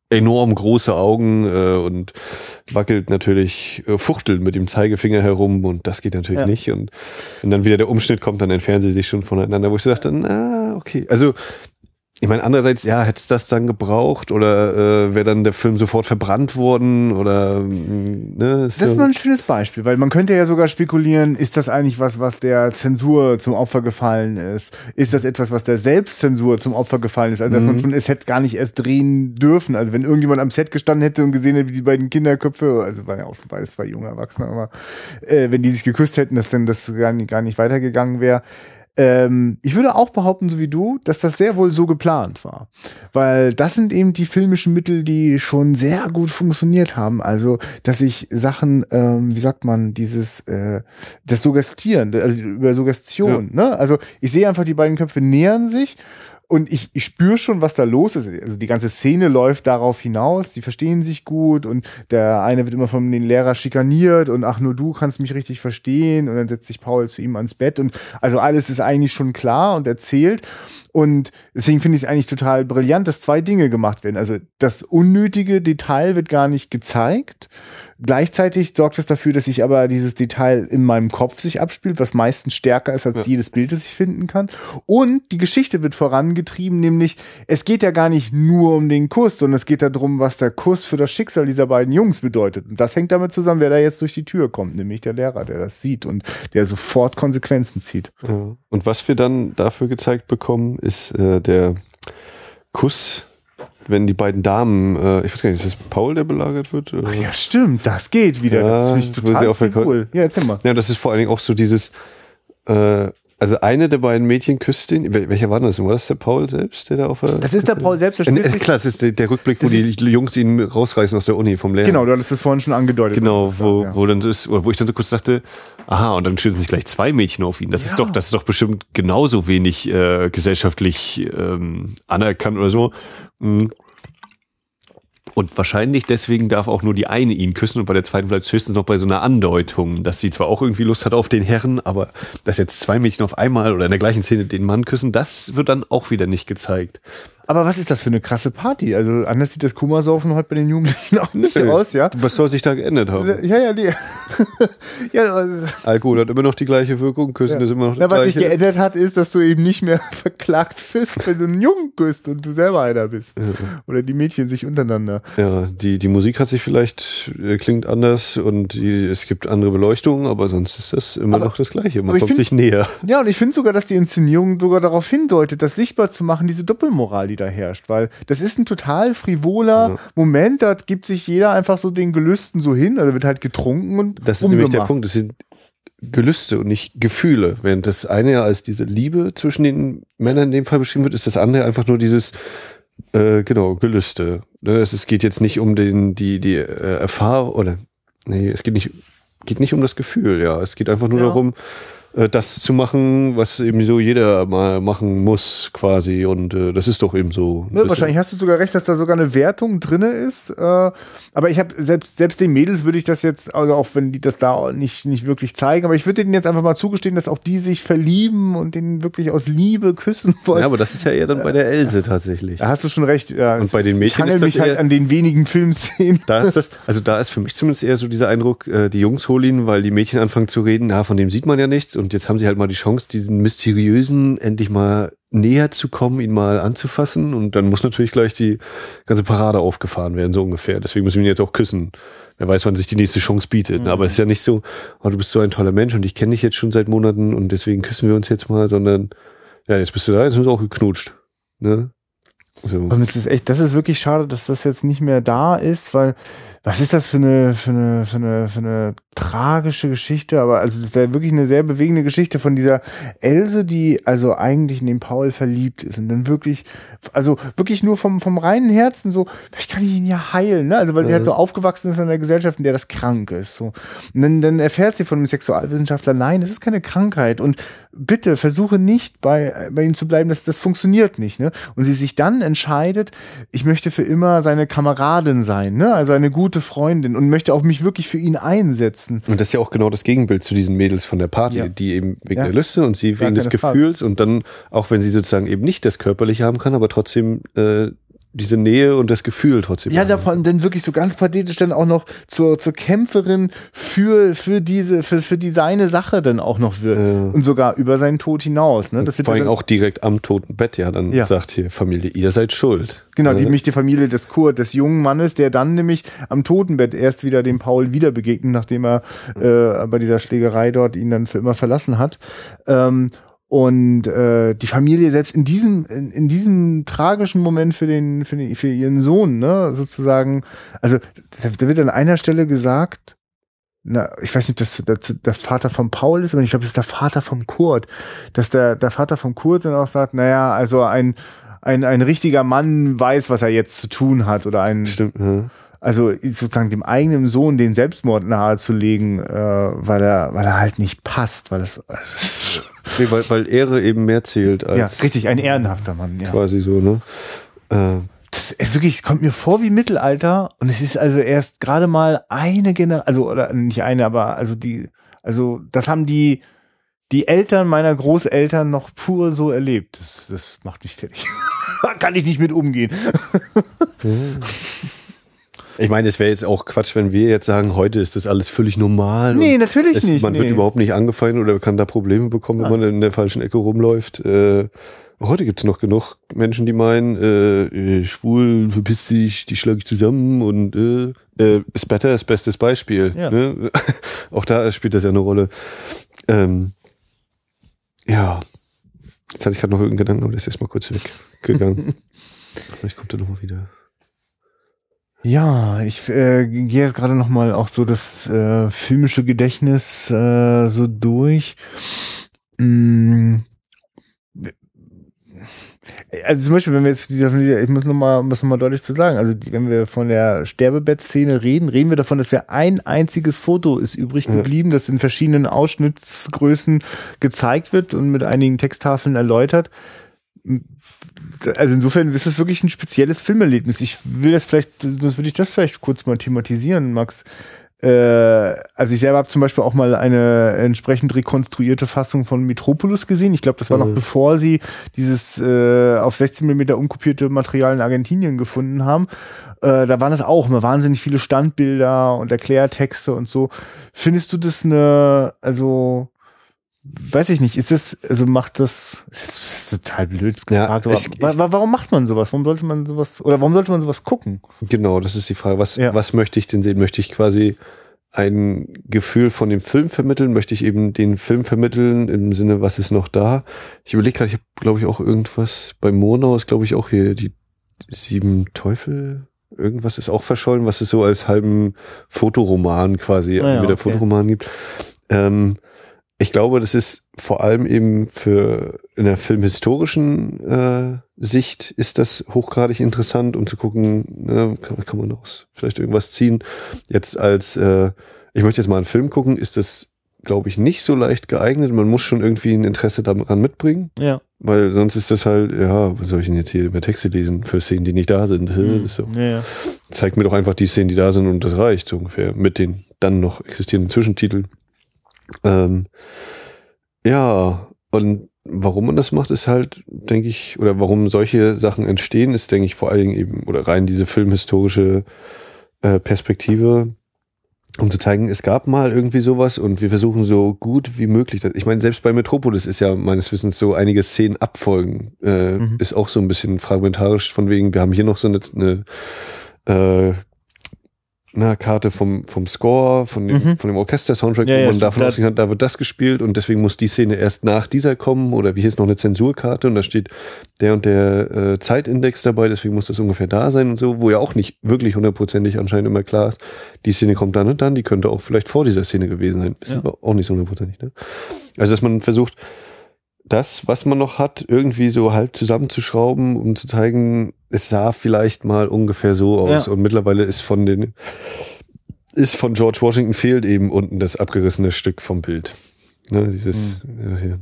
enorm große Augen äh, und wackelt natürlich, äh, fuchtelt mit dem Zeigefinger herum und das geht natürlich ja. nicht. Und wenn dann wieder der Umschnitt kommt, dann entfernen sie sich schon voneinander, wo ich so dachte, na, okay. Also ich meine, andererseits, ja, hätte es das dann gebraucht oder äh, wäre dann der Film sofort verbrannt worden oder mm, ne? Ist das ist mal ein schönes Beispiel, weil man könnte ja sogar spekulieren, ist das eigentlich was, was der Zensur zum Opfer gefallen ist? Ist das etwas, was der Selbstzensur zum Opfer gefallen ist? Also dass mhm. man schon es hätte gar nicht erst drehen dürfen. Also wenn irgendjemand am Set gestanden hätte und gesehen hätte, wie die beiden Kinderköpfe, also waren ja auch schon beides zwei junge Erwachsene, aber äh, wenn die sich geküsst hätten, dass dann das gar nicht, gar nicht weitergegangen wäre ähm, ich würde auch behaupten, so wie du, dass das sehr wohl so geplant war. Weil das sind eben die filmischen Mittel, die schon sehr gut funktioniert haben. Also, dass ich Sachen, ähm, wie sagt man, dieses, äh, das Suggestieren, also über Suggestion, ja. ne? Also, ich sehe einfach, die beiden Köpfe nähern sich und ich, ich spüre schon, was da los ist. Also die ganze Szene läuft darauf hinaus, die verstehen sich gut und der eine wird immer von den Lehrer schikaniert und ach, nur du kannst mich richtig verstehen und dann setzt sich Paul zu ihm ans Bett und also alles ist eigentlich schon klar und erzählt. Und deswegen finde ich es eigentlich total brillant, dass zwei Dinge gemacht werden. Also das unnötige Detail wird gar nicht gezeigt Gleichzeitig sorgt es dafür, dass sich aber dieses Detail in meinem Kopf sich abspielt, was meistens stärker ist als ja. jedes Bild, das ich finden kann. Und die Geschichte wird vorangetrieben, nämlich es geht ja gar nicht nur um den Kuss, sondern es geht darum, was der Kuss für das Schicksal dieser beiden Jungs bedeutet. Und das hängt damit zusammen, wer da jetzt durch die Tür kommt, nämlich der Lehrer, der das sieht und der sofort Konsequenzen zieht. Und was wir dann dafür gezeigt bekommen, ist äh, der Kuss wenn die beiden Damen, äh, ich weiß gar nicht, ist das Paul, der belagert wird? Ach ja, stimmt, das geht wieder. Ja, das finde ich total cool. Ja, erzähl mal. Ja, das ist vor allen Dingen auch so dieses, äh, also eine der beiden Mädchen küsst ihn. Welcher war das? War das der Paul selbst, der da auf der. Das ist der Paul selbst, der. Äh, klar, das ist der, der Rückblick, wo die Jungs ihn rausreißen aus der Uni vom Lehrer. Genau, du hattest das vorhin schon angedeutet. Genau, wo, war, ja. wo dann ist, oder wo ich dann so kurz dachte, aha, und dann stürzen sich gleich zwei Mädchen auf ihn. Das ja. ist doch, das ist doch bestimmt genauso wenig äh, gesellschaftlich ähm, anerkannt oder so. Mhm. Und wahrscheinlich deswegen darf auch nur die eine ihn küssen und bei der zweiten bleibt es höchstens noch bei so einer Andeutung, dass sie zwar auch irgendwie Lust hat auf den Herren, aber dass jetzt zwei Mädchen auf einmal oder in der gleichen Szene den Mann küssen, das wird dann auch wieder nicht gezeigt. Aber was ist das für eine krasse Party? Also anders sieht das Kummersaufen heute bei den Jugendlichen auch nicht nee. aus, ja? Was soll sich da geändert haben? Ja, ja, die. ja, Alkohol hat immer noch die gleiche Wirkung, Küssen ja. ist immer noch das ja, Was sich geändert hat, ist, dass du eben nicht mehr verklagt bist, wenn du einen Jungen küsst und du selber einer bist. Ja. Oder die Mädchen sich untereinander. Ja, die, die Musik hat sich vielleicht, äh, klingt anders und die, es gibt andere Beleuchtungen, aber sonst ist das immer aber, noch das Gleiche. Man kommt find, sich näher. Ja, und ich finde sogar, dass die Inszenierung sogar darauf hindeutet, das sichtbar zu machen, diese Doppelmoral, die da herrscht, weil das ist ein total frivoler ja. Moment, da gibt sich jeder einfach so den Gelüsten so hin, also wird halt getrunken und Das ist nämlich der Punkt, das sind Gelüste und nicht Gefühle. Während das eine ja als diese Liebe zwischen den Männern in dem Fall beschrieben wird, ist das andere einfach nur dieses äh, genau, Gelüste. Ne, es, es geht jetzt nicht um den, die, die äh, Erfahrung, oder nee, es geht nicht, geht nicht um das Gefühl, ja. Es geht einfach nur ja. darum, äh, das zu machen, was eben so jeder mal machen muss, quasi. Und äh, das ist doch eben so. Ne, wahrscheinlich hast du sogar recht, dass da sogar eine Wertung drin ist. Äh, aber ich habe selbst, selbst den Mädels würde ich das jetzt, also auch wenn die das da nicht, nicht wirklich zeigen, aber ich würde denen jetzt einfach mal zugestehen, dass auch die sich verlieben und den wirklich aus Liebe küssen wollen. Ja, aber das ist ja eher dann bei der Else tatsächlich. Da hast du schon recht. Ja, und bei den Mädchen ich ist das mich halt an den wenigen Filmszenen. Da ist das, also da ist für mich zumindest eher so dieser Eindruck, äh, die Jungs holen ihn, weil die Mädchen anfangen zu reden, na, von dem sieht man ja nichts und jetzt haben sie halt mal die Chance, diesen mysteriösen endlich mal näher zu kommen, ihn mal anzufassen und dann muss natürlich gleich die ganze Parade aufgefahren werden, so ungefähr. Deswegen müssen wir ihn jetzt auch küssen. Wer weiß, wann sich die nächste Chance bietet. Mhm. Aber es ist ja nicht so, oh, du bist so ein toller Mensch und ich kenne dich jetzt schon seit Monaten und deswegen küssen wir uns jetzt mal, sondern ja, jetzt bist du da, jetzt sind wir auch geknutscht. Ne? So. Und es ist echt, das ist wirklich schade, dass das jetzt nicht mehr da ist, weil was ist das für eine, für eine, für eine, für eine tragische Geschichte? Aber also es wäre wirklich eine sehr bewegende Geschichte von dieser Else, die also eigentlich in den Paul verliebt ist und dann wirklich, also wirklich nur vom, vom reinen Herzen so, ich kann ihn ja heilen, ne? Also weil sie halt so aufgewachsen ist in einer Gesellschaft, in der das krank ist. So. Und dann, dann erfährt sie von einem Sexualwissenschaftler, nein, das ist keine Krankheit. Und bitte versuche nicht bei, bei ihm zu bleiben, das, das funktioniert nicht, ne? Und sie sich dann entscheidet, ich möchte für immer seine Kameradin sein, ne? Also eine gute gute Freundin und möchte auch mich wirklich für ihn einsetzen. Und das ist ja auch genau das Gegenbild zu diesen Mädels von der Party, ja. die eben wegen ja. der Lüste und sie wegen des Gefühls Frage. und dann, auch wenn sie sozusagen eben nicht das Körperliche haben kann, aber trotzdem äh, diese Nähe und das Gefühl trotzdem. Ja, davon dann wirklich so ganz pathetisch dann auch noch zur, zur Kämpferin für, für diese, für, für die seine Sache dann auch noch wird. Ja. Und sogar über seinen Tod hinaus. Ne? Das wird vor allem auch direkt am toten Bett ja dann ja. sagt hier, Familie, ihr seid schuld. Genau, die, nämlich die Familie des Kurt, des jungen Mannes, der dann nämlich am Totenbett erst wieder dem Paul wieder begegnet, nachdem er äh, bei dieser Schlägerei dort ihn dann für immer verlassen hat. Ähm, und äh, die Familie selbst in diesem in, in diesem tragischen Moment für den für, den, für ihren Sohn ne sozusagen also da wird an einer Stelle gesagt na ich weiß nicht ob das der, der Vater von Paul ist aber ich glaube es ist der Vater vom Kurt dass der der Vater vom Kurt dann auch sagt naja also ein ein ein richtiger Mann weiß was er jetzt zu tun hat oder ein Stimmt, ja. also sozusagen dem eigenen Sohn den Selbstmord nahezulegen, äh, weil er, weil er halt nicht passt, weil es, also nee, weil, weil Ehre eben mehr zählt als. Ja, richtig, ein ehrenhafter Mann, ja. Quasi so, ne? Äh, das ist wirklich, kommt mir vor wie Mittelalter und es ist also erst gerade mal eine Generation, also oder nicht eine, aber also die, also das haben die, die Eltern meiner Großeltern noch pur so erlebt. Das, das macht mich fertig. kann ich nicht mit umgehen. Ich meine, es wäre jetzt auch Quatsch, wenn wir jetzt sagen, heute ist das alles völlig normal. Nee, natürlich es, nicht. Man nee. wird überhaupt nicht angefeindet oder kann da Probleme bekommen, wenn ah. man in der falschen Ecke rumläuft. Äh, heute gibt es noch genug Menschen, die meinen, äh, äh, schwul, verpiss dich, die schlage ich zusammen und äh, äh, ist better, ist bestes Beispiel. Ja. Ne? auch da spielt das ja eine Rolle. Ähm, ja. Jetzt hatte ich gerade noch irgendeinen Gedanken, aber der ist jetzt mal kurz weggegangen. Vielleicht kommt er nochmal wieder. Ja, ich äh, gehe jetzt gerade noch mal auch so das äh, filmische Gedächtnis äh, so durch. Mm. Also zum Beispiel, wenn wir jetzt dieser, ich muss noch mal, muss noch mal deutlich zu sagen, also die, wenn wir von der Sterbebettszene reden, reden wir davon, dass wir ein einziges Foto ist übrig geblieben, ja. das in verschiedenen Ausschnittsgrößen gezeigt wird und mit einigen Texttafeln erläutert also insofern ist es wirklich ein spezielles Filmerlebnis. Ich will das vielleicht, das würde ich das vielleicht kurz mal thematisieren, Max. Äh, also ich selber habe zum Beispiel auch mal eine entsprechend rekonstruierte Fassung von Metropolis gesehen. Ich glaube, das war mhm. noch bevor sie dieses äh, auf 16 mm unkopierte Material in Argentinien gefunden haben. Äh, da waren es auch immer wahnsinnig viele Standbilder und Erklärtexte und so. Findest du das eine, also weiß ich nicht, ist es, also macht das, ist das total blöd gefragt, ja, ich, ich, warum macht man sowas? Warum sollte man sowas, oder warum sollte man sowas gucken? Genau, das ist die Frage. Was, ja. was möchte ich denn sehen? Möchte ich quasi ein Gefühl von dem Film vermitteln? Möchte ich eben den Film vermitteln im Sinne, was ist noch da? Ich überlege gerade, ich habe, glaube ich, auch irgendwas, bei Monau ist, glaube ich, auch hier die sieben Teufel, irgendwas ist auch verschollen, was es so als halben Fotoroman quasi ah ja, mit der okay. Fotoroman gibt. Ähm, ich glaube, das ist vor allem eben für in der filmhistorischen äh, Sicht ist das hochgradig interessant, um zu gucken, ne, kann, kann man daraus vielleicht irgendwas ziehen. Jetzt als, äh, ich möchte jetzt mal einen Film gucken, ist das glaube ich, nicht so leicht geeignet. Man muss schon irgendwie ein Interesse daran mitbringen. Ja. Weil sonst ist das halt, ja, was soll ich denn jetzt hier über Texte lesen für Szenen, die nicht da sind? Mhm. So. Ja, ja. Zeigt mir doch einfach die Szenen, die da sind und das reicht so ungefähr mit den dann noch existierenden Zwischentiteln. Ähm, ja, und warum man das macht, ist halt, denke ich, oder warum solche Sachen entstehen, ist, denke ich, vor allen Dingen eben, oder rein diese filmhistorische äh, Perspektive, um zu zeigen, es gab mal irgendwie sowas und wir versuchen so gut wie möglich. Ich meine, selbst bei Metropolis ist ja meines Wissens so einige Szenen abfolgen, äh, Mhm. ist auch so ein bisschen fragmentarisch von wegen, wir haben hier noch so eine, eine äh, na, Karte vom, vom Score, von dem, Mhm. von dem Orchester-Soundtrack, Ja, wo ja, man davon Da- ausgehen kann, da wird das gespielt und deswegen muss die Szene erst nach dieser kommen oder wie hier ist noch eine Zensurkarte und da steht der und der äh, Zeitindex dabei, deswegen muss das ungefähr da sein und so, wo ja auch nicht wirklich hundertprozentig anscheinend immer klar ist, die Szene kommt dann und dann, die könnte auch vielleicht vor dieser Szene gewesen sein. Ist Ja. aber auch nicht so hundertprozentig, ne? Also, dass man versucht, das, was man noch hat, irgendwie so halb zusammenzuschrauben, um zu zeigen, es sah vielleicht mal ungefähr so aus. Ja. Und mittlerweile ist von den, ist von George Washington fehlt eben unten das abgerissene Stück vom Bild. Ne, dieses, ja, hier.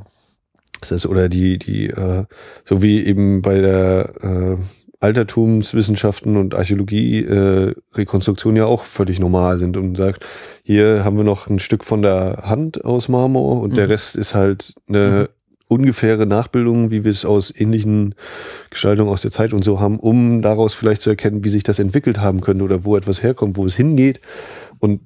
Das ist, oder die, die, äh, so wie eben bei der äh, Altertumswissenschaften und Archäologie äh, Rekonstruktion ja auch völlig normal sind und sagt, hier haben wir noch ein Stück von der Hand aus Marmor und der Mhm. Rest ist halt eine ungefähre Nachbildung, wie wir es aus ähnlichen Gestaltungen aus der Zeit und so haben, um daraus vielleicht zu erkennen, wie sich das entwickelt haben könnte oder wo etwas herkommt, wo es hingeht. Und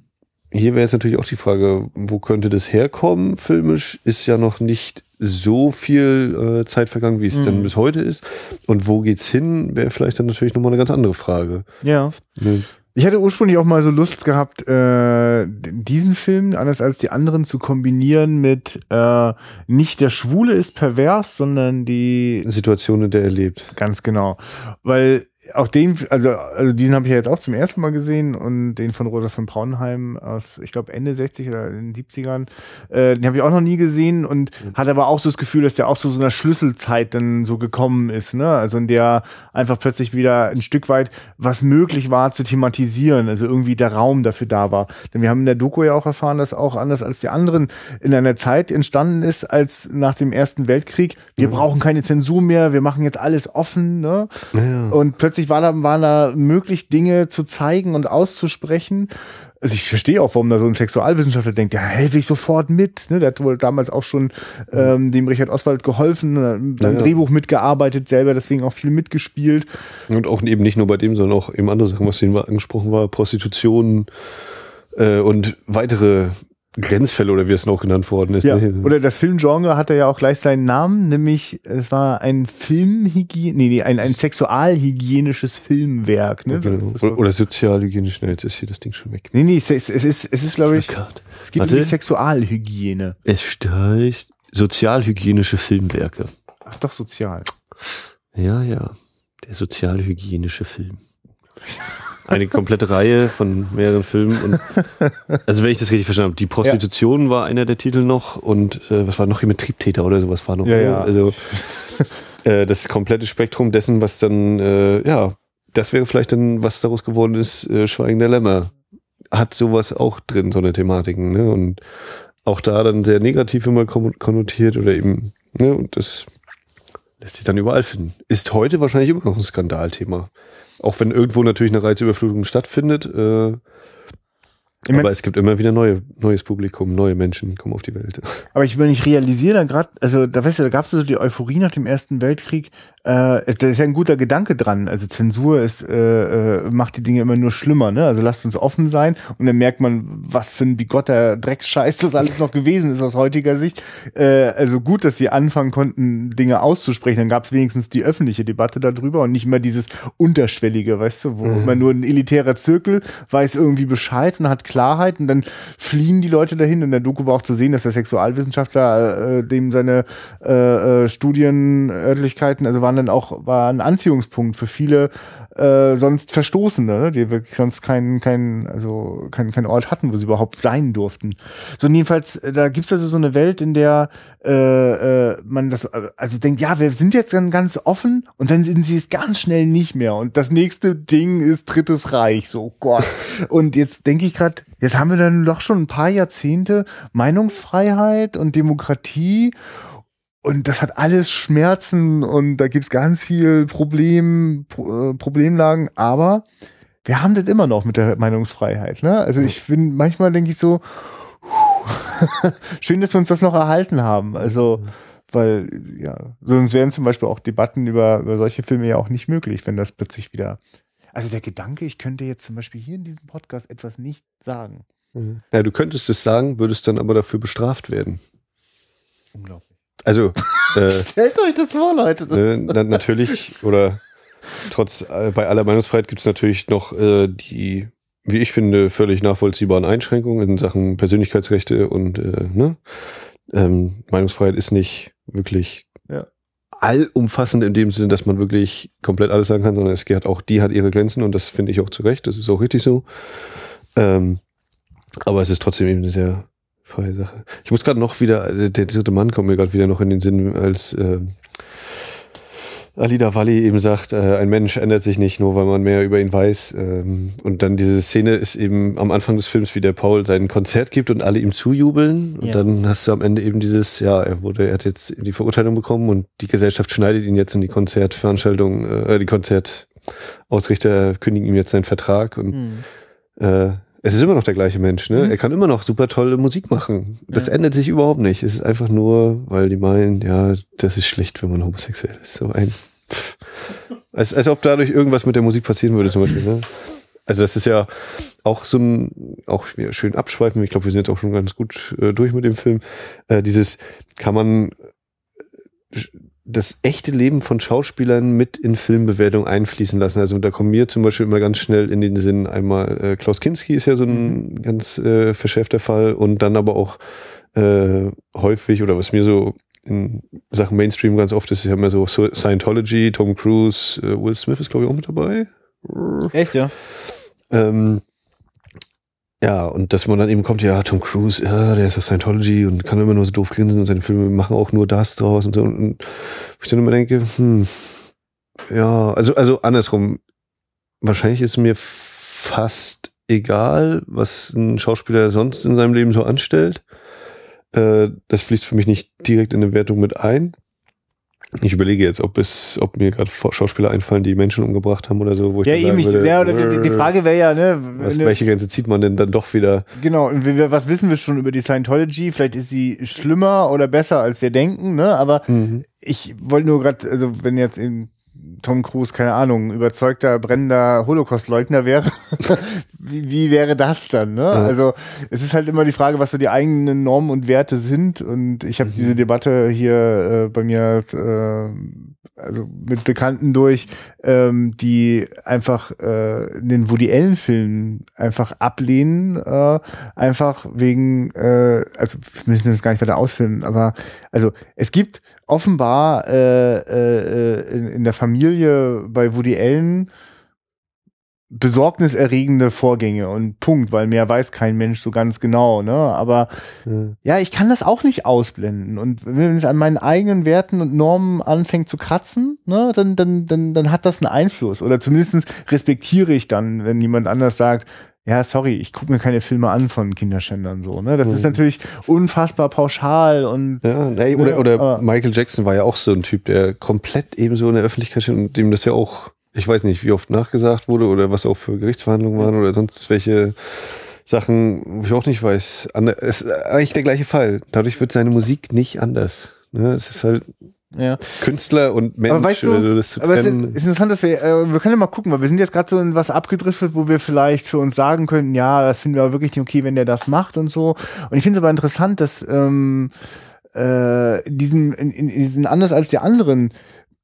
hier wäre jetzt natürlich auch die Frage, wo könnte das herkommen? Filmisch ist ja noch nicht so viel äh, Zeit vergangen, wie es Mhm. dann bis heute ist. Und wo geht's hin, wäre vielleicht dann natürlich nochmal eine ganz andere Frage. Ja. Ne? Ich hatte ursprünglich auch mal so Lust gehabt, äh, diesen Film, anders als die anderen, zu kombinieren mit äh, nicht der Schwule ist pervers, sondern die Situation, in der er lebt. ganz genau. Weil auch den, also, also diesen habe ich ja jetzt auch zum ersten Mal gesehen und den von Rosa von Braunheim aus, ich glaube, Ende 60 oder in den 70ern, äh, den habe ich auch noch nie gesehen und hatte aber auch so das Gefühl, dass der auch so so einer Schlüsselzeit dann so gekommen ist, ne? Also in der einfach plötzlich wieder ein Stück weit was möglich war zu thematisieren, also irgendwie der Raum dafür da war. Denn wir haben in der Doku ja auch erfahren, dass auch anders als die anderen in einer Zeit entstanden ist, als nach dem Ersten Weltkrieg. Wir brauchen keine Zensur mehr, wir machen jetzt alles offen, ne? Ja. Und plötzlich war da, waren da möglich, Dinge zu zeigen und auszusprechen. Also ich verstehe auch, warum da so ein Sexualwissenschaftler denkt, ja, helfe ich sofort mit. Ne? Der hat wohl damals auch schon ähm, dem Richard Oswald geholfen, äh, am Ja, ja. Drehbuch mitgearbeitet, selber deswegen auch viel mitgespielt. Und auch eben nicht nur bei dem, sondern auch eben andere Sachen, was denen angesprochen war, Prostitution äh, und weitere Grenzfälle oder wie es noch genannt worden ist. Ja. ne? Oder das Filmgenre hatte ja auch gleich seinen Namen, nämlich es war ein Filmhygiene, nee, nee, ein, ein sexualhygienisches Filmwerk. Ne? Genau. Oder, oder sozialhygienisch, schnell, jetzt ist hier das Ding schon weg. nee, nee, es ist, es ist, es ist glaube ich, Gott. es um Warte. die Sexualhygiene. Es heißt sozialhygienische Filmwerke. Ach doch, sozial. Ja, ja. Der sozialhygienische Film. Eine komplette Reihe von mehreren Filmen. Und, also wenn ich das richtig verstanden habe, die Prostitution war einer der Titel noch und äh, was war noch hier mit Triebtäter oder sowas war noch. Ja, ja. Also äh, das komplette Spektrum dessen, was dann, äh, ja, das wäre vielleicht dann, was daraus geworden ist, äh, Schweigen der Lämmer. Hat sowas auch drin, so eine Thematiken, ne? Und auch da dann sehr negativ immer kon- konnotiert oder eben, ne? Und das lässt sich dann überall finden. Ist heute wahrscheinlich immer noch ein Skandalthema. Auch wenn irgendwo natürlich eine Reizüberflutung stattfindet, äh, Ich aber es gibt immer wieder neue, neues Publikum, neue Menschen kommen auf die Welt. Aber ich meine, ich realisiere da gerade, also da weißt du, da gab es so die Euphorie nach dem Ersten Weltkrieg. Äh, da ist ja ein guter Gedanke dran. Also Zensur ist, äh, äh, macht die Dinge immer nur schlimmer, ne? Also lasst uns offen sein und dann merkt man, was für ein bigotter Drecksscheiß das alles noch gewesen ist aus heutiger Sicht. Äh, also gut, dass sie anfangen konnten, Dinge auszusprechen. Dann gab es wenigstens die öffentliche Debatte darüber und nicht immer dieses Unterschwellige, weißt du, wo man nur ein elitärer Zirkel weiß irgendwie Bescheid und hat Klarheit und dann fliehen die Leute dahin. In der Doku war auch zu sehen, dass der Sexualwissenschaftler, äh, dem seine äh, äh, Studienörtlichkeiten, also waren dann auch, war ein Anziehungspunkt für viele äh, sonst Verstoßene, ne? die wirklich sonst keinen, keinen, also keinen, keinen Ort hatten, wo sie überhaupt sein durften. So jedenfalls, äh, da gibt's also so eine Welt, in der äh, äh, man das, also denkt, ja, wir sind jetzt dann ganz offen und dann sind sie es ganz schnell nicht mehr. Und das nächste Ding ist Drittes Reich, so Gott. und jetzt denke ich gerade, jetzt haben wir dann doch schon ein paar Jahrzehnte Meinungsfreiheit und Demokratie und das hat alles Schmerzen und da gibt's ganz viel Problem, Pro, äh, Problemlagen, aber wir haben das immer noch mit der Meinungsfreiheit. Ne? Also ich bin manchmal denke ich so, schön, dass wir uns das noch erhalten haben. Also weil ja, sonst wären zum Beispiel auch Debatten über, über solche Filme ja auch nicht möglich, wenn das plötzlich wieder. Also der Gedanke, ich könnte jetzt zum Beispiel hier in diesem Podcast etwas nicht sagen. Mhm. Ja, du könntest es sagen, würdest dann aber dafür bestraft werden. Unglaublich. Also äh, stellt euch das vor, Leute. Das äh, na, natürlich oder trotz äh, bei aller Meinungsfreiheit gibt es natürlich noch äh, die, wie ich finde, völlig nachvollziehbaren Einschränkungen in Sachen Persönlichkeitsrechte und äh, ne? ähm, Meinungsfreiheit ist nicht wirklich ja. allumfassend in dem Sinne, dass man wirklich komplett alles sagen kann, sondern es hat auch die hat ihre Grenzen und das finde ich auch zu Recht. Das ist auch richtig so. Ähm, aber es ist trotzdem eben sehr freie Sache. Ich muss gerade noch wieder, äh, der dritte Mann kommt mir gerade wieder noch in den Sinn, als äh, Alida Walli eben sagt, äh, ein Mensch ändert sich nicht nur, weil man mehr über ihn weiß. Ähm, und dann diese Szene ist eben am Anfang des Films, wie der Paul sein Konzert gibt und alle ihm zujubeln. Und Ja. dann hast du am Ende eben dieses, ja, er wurde, er hat jetzt die Verurteilung bekommen und die Gesellschaft schneidet ihn jetzt in die Konzertveranstaltung, äh, die Konzertausrichter kündigen ihm jetzt seinen Vertrag und Hm. äh, es ist immer noch der gleiche Mensch, ne? Mhm. Er kann immer noch super tolle Musik machen. Das Ja. ändert sich überhaupt nicht. Es ist einfach nur, weil die meinen, ja, das ist schlecht, wenn man homosexuell ist. So ein. Pff. Als, als ob dadurch irgendwas mit der Musik passieren würde, zum Beispiel, ne? Also das ist ja auch so ein, auch schön abschweifen. Ich glaube, wir sind jetzt auch schon ganz gut äh, durch mit dem Film. Äh, dieses kann man äh, das echte Leben von Schauspielern mit in Filmbewertung einfließen lassen. Also da kommen mir zum Beispiel immer ganz schnell in den Sinn einmal äh, Klaus Kinski ist ja so ein ganz äh, verschärfter Fall und dann aber auch äh, häufig oder was mir so in Sachen Mainstream ganz oft ist, ist ja immer so So- Scientology, Tom Cruise, äh, Will Smith ist glaube ich auch mit dabei. Echt, ja? Ähm, ja, und dass man dann eben kommt, ja, Tom Cruise, ja, der ist aus Scientology und kann immer nur so doof grinsen und seine Filme machen auch nur das draus und so. Und, und ich dann immer denke, hm, ja, also, also andersrum, wahrscheinlich ist mir fast egal, was ein Schauspieler sonst in seinem Leben so anstellt. Äh, das fließt für mich nicht direkt in eine Wertung mit ein. Ich überlege jetzt, ob es, ob mir gerade Schauspieler einfallen, die Menschen umgebracht haben oder so, wo ich Ja, eben. würde, ja, oder die, die Frage wäre ja, ne? was, ne- welche Grenze zieht man denn dann doch wieder? Genau, und was wissen wir schon über die Scientology? Vielleicht ist sie schlimmer oder besser, als wir denken, ne? Aber ich wollte nur gerade, also wenn jetzt in Tom Cruise, keine Ahnung, überzeugter, brennender Holocaust-Leugner wäre, wie, wie wäre das dann? Ne? Ja. Also es ist halt immer die Frage, was so die eigenen Normen und Werte sind. Und ich habe Mhm. diese Debatte hier äh, bei mir äh, also mit Bekannten durch, ähm, die einfach äh, den Woody Allen-Film einfach ablehnen, äh, einfach wegen, äh, also wir müssen das gar nicht weiter ausführen, aber also es gibt offenbar äh, äh, in, in der Familie bei Woody Allen besorgniserregende Vorgänge und Punkt, weil mehr weiß kein Mensch so ganz genau, ne? Aber Ja. ja, ich kann das auch nicht ausblenden. Und wenn es an meinen eigenen Werten und Normen anfängt zu kratzen, ne, dann, dann, dann, dann hat das einen Einfluss. Oder zumindest respektiere ich dann, wenn jemand anders sagt, ja, sorry, ich gucke mir keine Filme an von Kinderschändern so. Ne? Das ist Mhm. natürlich unfassbar pauschal und Ja, nee, oder, Ja, oder Michael Jackson war ja auch so ein Typ, der komplett ebenso in der Öffentlichkeit steht und dem das ja auch, ich weiß nicht, wie oft nachgesagt wurde oder was auch für Gerichtsverhandlungen waren oder sonst welche Sachen, wo ich auch nicht weiß. Es ist eigentlich der gleiche Fall. Dadurch wird seine Musik nicht anders. Ne? Es ist halt ja. Künstler und Mensch, Aber weißt du, das zu Aber es ist, interessant, dass wir, äh, wir können ja mal gucken, weil wir sind jetzt gerade so in was abgedriftet, wo wir vielleicht für uns sagen können, ja, das finden wir aber wirklich nicht okay, wenn der das macht und so. Und ich finde es aber interessant, dass ähm, äh, in diesem, in, in, in diesen anders als die anderen,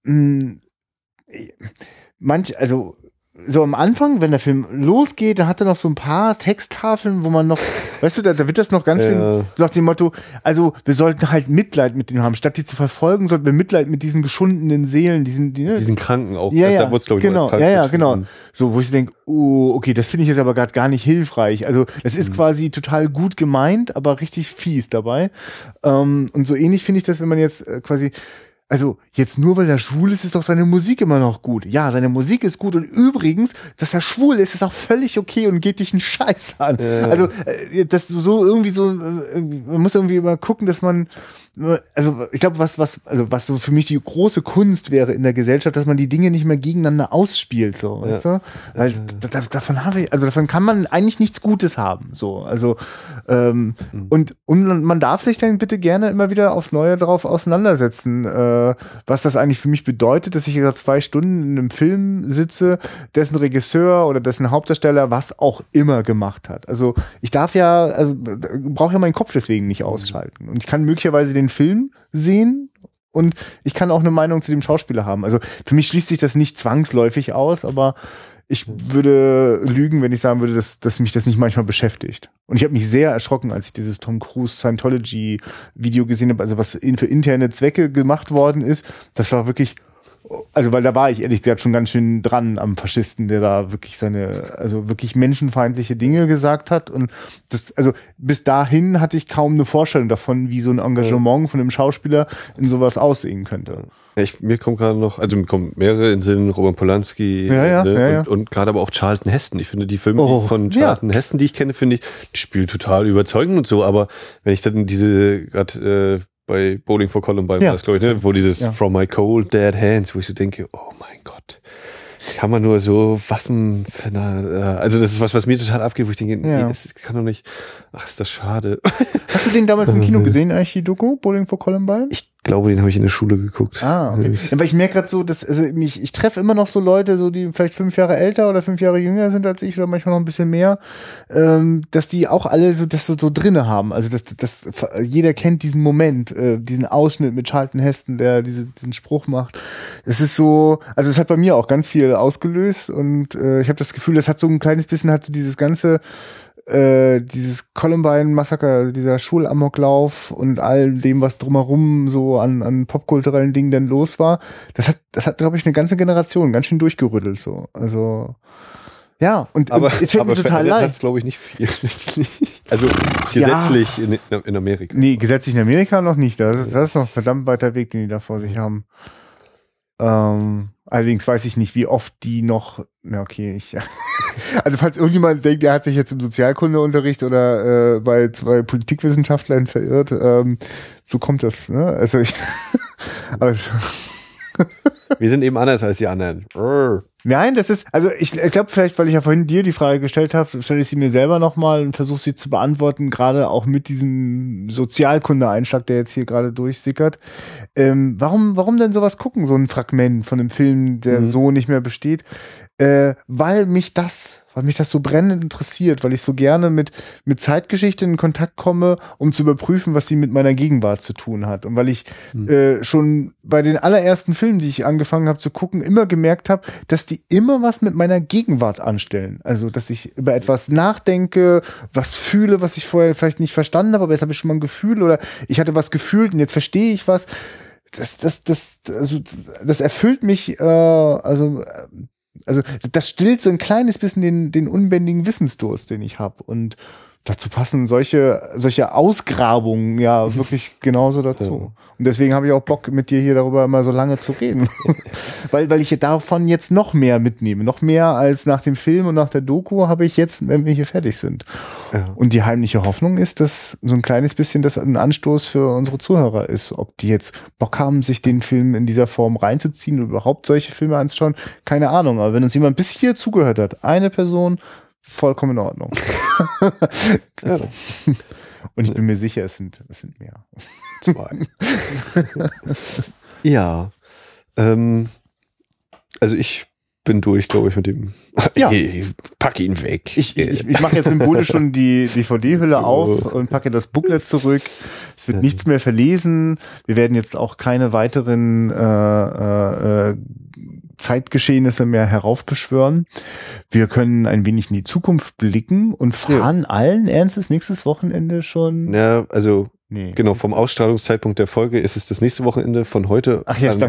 mh, manch, also so am Anfang, wenn der Film losgeht, da hat er noch so ein paar Texttafeln, wo man noch, weißt du, da, da wird das noch ganz schön, Ja. so nach dem Motto, also wir sollten halt Mitleid mit denen haben. Statt die zu verfolgen, sollten wir Mitleid mit diesen geschundenen Seelen, diesen, die, ne? Diesen Kranken auch. Ja, ja, da ich, genau, ja, ja, genau. So, wo ich denke, oh, okay, das finde ich jetzt aber gerade gar nicht hilfreich. Also, das Mhm. ist quasi total gut gemeint, aber richtig fies dabei. Ähm, und so ähnlich finde ich das, wenn man jetzt äh, quasi also jetzt nur weil er schwul ist, ist doch seine Musik immer noch gut. Ja, seine Musik ist gut und übrigens, dass er schwul ist, ist auch völlig okay und geht dich einen Scheiß an. Also, äh, das so irgendwie so, äh, man muss irgendwie immer gucken, dass man also ich glaube, was, was, also was so für mich die große Kunst wäre in der Gesellschaft, dass man die Dinge nicht mehr gegeneinander ausspielt, so, Ja. weißt du? Weil da, da, davon habe ich, also davon kann man eigentlich nichts Gutes haben. So, also ähm, Mhm. und, und man darf sich dann bitte gerne immer wieder aufs Neue darauf auseinandersetzen, äh, was das eigentlich für mich bedeutet, dass ich da zwei Stunden in einem Film sitze, dessen Regisseur oder dessen Hauptdarsteller was auch immer gemacht hat. Also ich darf ja, also brauche ja meinen Kopf deswegen nicht ausschalten. Und ich kann möglicherweise den Film sehen und ich kann auch eine Meinung zu dem Schauspieler haben. Also für mich schließt sich das nicht zwangsläufig aus, aber ich würde lügen, wenn ich sagen würde, dass, dass mich das nicht manchmal beschäftigt. Und ich habe mich sehr erschrocken, als ich dieses Tom Cruise Scientology-Video gesehen habe, also was für interne Zwecke gemacht worden ist. Das war wirklich, also weil da war ich ehrlich gesagt schon ganz schön dran am Faschisten, der da wirklich seine, also wirklich menschenfeindliche Dinge gesagt hat. Und das, also bis dahin hatte ich kaum eine Vorstellung davon, wie so ein Engagement von einem Schauspieler in sowas aussehen könnte. Ja, ich, mir kommt gerade noch, also mir kommen mehrere in Sinn, Roman Polanski Ja, ja, ne, und, und gerade aber auch Charlton Heston. Ich finde die Filme Oh, die von. Charlton Heston, die ich kenne, finde ich, die spielen total überzeugend und so, aber wenn ich dann diese gerade äh, bei Bowling for Columbine Ja. war das, glaube ich, ne, wo dieses Ja. From My Cold Dead Hands, wo ich so denke, oh mein Gott, kann man nur so Waffen, eine, äh, also das ist was, was mir total abgeht, wo ich denke, Ja. nee, das kann doch nicht, ach, ist das schade. Hast du den damals im Kino gesehen, eigentlich die Doku, Bowling for Columbine? Ich glaube, den habe ich in der Schule geguckt. Ah, okay. Ja, weil ich merke gerade so, dass also mich, ich treffe immer noch so Leute, so die vielleicht fünf Jahre älter oder fünf Jahre jünger sind als ich oder manchmal noch ein bisschen mehr, ähm, dass die auch alle so das so, so drinne haben. Also das, das, jeder kennt diesen Moment, äh, diesen Ausschnitt mit Charlton Heston, der diese, diesen Spruch macht. Es ist so, also es hat bei mir auch ganz viel ausgelöst und äh, ich habe das Gefühl, das hat so ein kleines bisschen hat so dieses ganze äh, dieses Columbine-Massaker, also dieser Schulamoklauf und all dem, was drumherum so an, an popkulturellen Dingen denn los war, das hat, das hat, glaube ich, eine ganze Generation ganz schön durchgerüttelt, so. Also, ja, und, Aber, es fällt aber mir total leid. glaube ich, nicht viel. letztlich. Also gesetzlich in, in Amerika. Nee, gesetzlich in Amerika noch nicht. Das ist, das ist noch ein verdammt weiter Weg, den die da vor sich haben. Ähm, allerdings weiß ich nicht, wie oft die noch. Na, okay, ich. Also, falls irgendjemand denkt, er hat sich jetzt im Sozialkundeunterricht oder äh, bei zwei Politikwissenschaftlern verirrt, ähm, so kommt das. Ne? Also, ich. aber, Wir sind eben anders als die anderen. Nein, das ist, also ich, ich glaube vielleicht, weil ich ja vorhin dir die Frage gestellt habe, stelle ich sie mir selber nochmal und versuche sie zu beantworten, gerade auch mit diesem Sozialkunde-Einschlag, der jetzt hier gerade durchsickert. Ähm, warum, warum denn sowas gucken, so ein Fragment von einem Film, der Mhm. so nicht mehr besteht? Äh, weil mich das, weil mich das so brennend interessiert, weil ich so gerne mit, mit Zeitgeschichte in Kontakt komme, um zu überprüfen, was sie mit meiner Gegenwart zu tun hat. Und weil ich Mhm. äh, schon bei den allerersten Filmen, die ich angefangen habe zu gucken, immer gemerkt habe, dass die immer was mit meiner Gegenwart anstellen. Also, dass ich über etwas nachdenke, was fühle, was ich vorher vielleicht nicht verstanden habe, aber jetzt habe ich schon mal ein Gefühl oder ich hatte was gefühlt und jetzt verstehe ich was. Das, das, das, also, das erfüllt mich, äh, also, äh, also das stillt so ein kleines bisschen den, den unbändigen Wissensdurst, den ich habe. Und dazu passen solche, solche Ausgrabungen ja wirklich genauso dazu. Und deswegen habe ich auch Bock, mit dir hier darüber immer so lange zu reden. weil, weil ich davon jetzt noch mehr mitnehme. Noch mehr als nach dem Film und nach der Doku habe ich jetzt, wenn wir hier fertig sind. Ja. Und die heimliche Hoffnung ist, dass so ein kleines bisschen das ein Anstoß für unsere Zuhörer ist. Ob die jetzt Bock haben, sich den Film in dieser Form reinzuziehen oder überhaupt solche Filme anzuschauen, keine Ahnung. Aber wenn uns jemand bis hier zugehört hat, eine Person, vollkommen in Ordnung. Ja, Und ich bin mir sicher, es sind, es sind mehr. zwei. ja. Ähm, also ich bin durch, glaube ich, mit dem. Ja. Hey, pack ihn weg. Ich, ich, ich mache jetzt symbolisch schon die DVD-Hülle So. auf und packe das Booklet zurück. Es wird nichts mehr verlesen. Wir werden jetzt auch keine weiteren äh, äh, äh, Zeitgeschehnisse mehr heraufbeschwören. Wir können ein wenig in die Zukunft blicken und fahren allen Ernstes nächstes Wochenende schon. ja, also Nee. genau, vom Ausstrahlungszeitpunkt der Folge ist es das nächste Wochenende von heute. Ach ja, an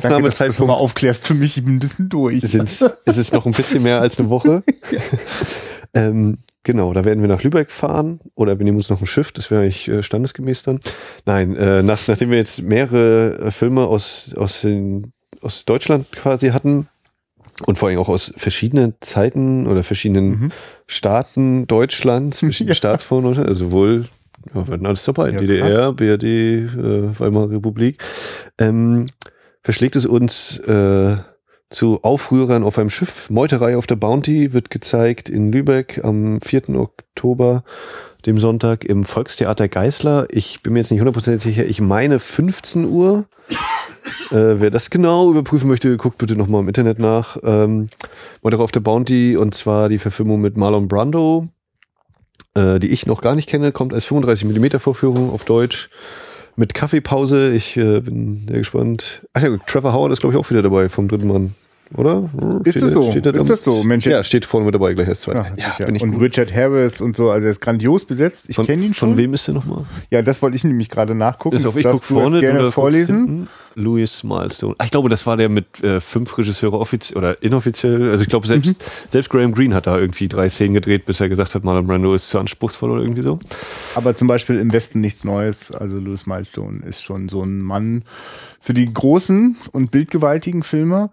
danke. Danke, du nochmal aufklärst für mich. Ich bin ein bisschen durch. sind's, ist es noch ein bisschen mehr als eine Woche. ähm, Genau, da werden wir nach Lübeck fahren oder wir nehmen uns noch ein Schiff, das wäre eigentlich äh, standesgemäß dann. Nein, äh, nach, nachdem wir jetzt mehrere äh, Filme aus, aus, den, aus Deutschland quasi hatten und vor allem auch aus verschiedenen Zeiten oder verschiedenen mhm. Staaten Deutschlands, verschiedene ja. Staatsformen, also sowohl ja, wir hatten alles dabei, ja, DDR, krass. BRD, äh, Weimarer Republik, ähm, verschlägt es uns äh, zu Aufrührern auf einem Schiff. Meuterei auf der Bounty wird gezeigt in Lübeck am 4. Oktober, dem Sonntag im Volkstheater Geißler. Ich bin mir jetzt nicht hundertprozentig sicher, ich meine 15 Uhr. Äh, wer das genau überprüfen möchte, guckt bitte nochmal im Internet nach. Ähm, Meuterei auf der Bounty und zwar die Verfilmung mit Marlon Brando, äh, die ich noch gar nicht kenne, kommt als 35mm Vorführung auf Deutsch mit Kaffeepause. Ich äh, bin sehr gespannt. Ach ja, Trevor Howard ist, glaube ich, auch wieder dabei vom dritten Mann. Oder? Ist steht das so? Steht ist das so? Mensch, ja, steht vorne mit dabei, gleich erst zwei. Ja, ja, bin ich und gut. Richard Harris und so, also er ist grandios besetzt. Ich kenne ihn schon. Von wem ist der nochmal? Ja, das wollte ich nämlich gerade nachgucken. Ist auf, ich guck vorne, gerne vorlesen. Louis Milestone. Ich glaube, das war der mit äh, fünf Regisseure offiziell oder inoffiziell. Also ich glaube, selbst, mhm. selbst Graham Greene hat da irgendwie drei Szenen gedreht, bis er gesagt hat, Marlon Brando ist zu anspruchsvoll oder irgendwie so. Aber zum Beispiel im Westen nichts Neues. Also Louis Milestone ist schon so ein Mann für die großen und bildgewaltigen Filme.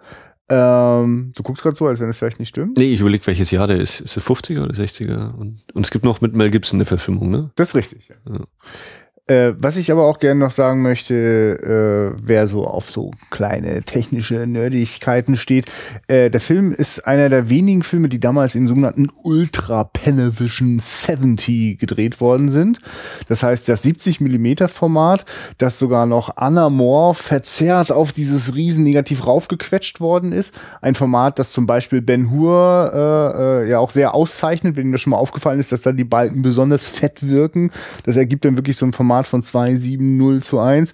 Ähm, du guckst gerade so, als wenn es vielleicht nicht stimmt. Nee, ich überlege, welches Jahr der ist. Ist er 50er oder 60er? Und, und es gibt noch mit Mel Gibson eine Verfilmung, ne? Das ist richtig, ja. ja. Äh, was ich aber auch gerne noch sagen möchte, äh, wer so auf so kleine technische Nerdigkeiten steht, äh, der Film ist einer der wenigen Filme, die damals im sogenannten Ultra Panavision 70 gedreht worden sind. Das heißt, das 70 Millimeter Format, das sogar noch anamorph verzerrt auf dieses riesen Negativ raufgequetscht worden ist. Ein Format, das zum Beispiel Ben Hur äh, äh, ja auch sehr auszeichnet, wenn ihm das schon mal aufgefallen ist, dass da die Balken besonders fett wirken. Das ergibt dann wirklich so ein Format, Format von 2,70 zu 1.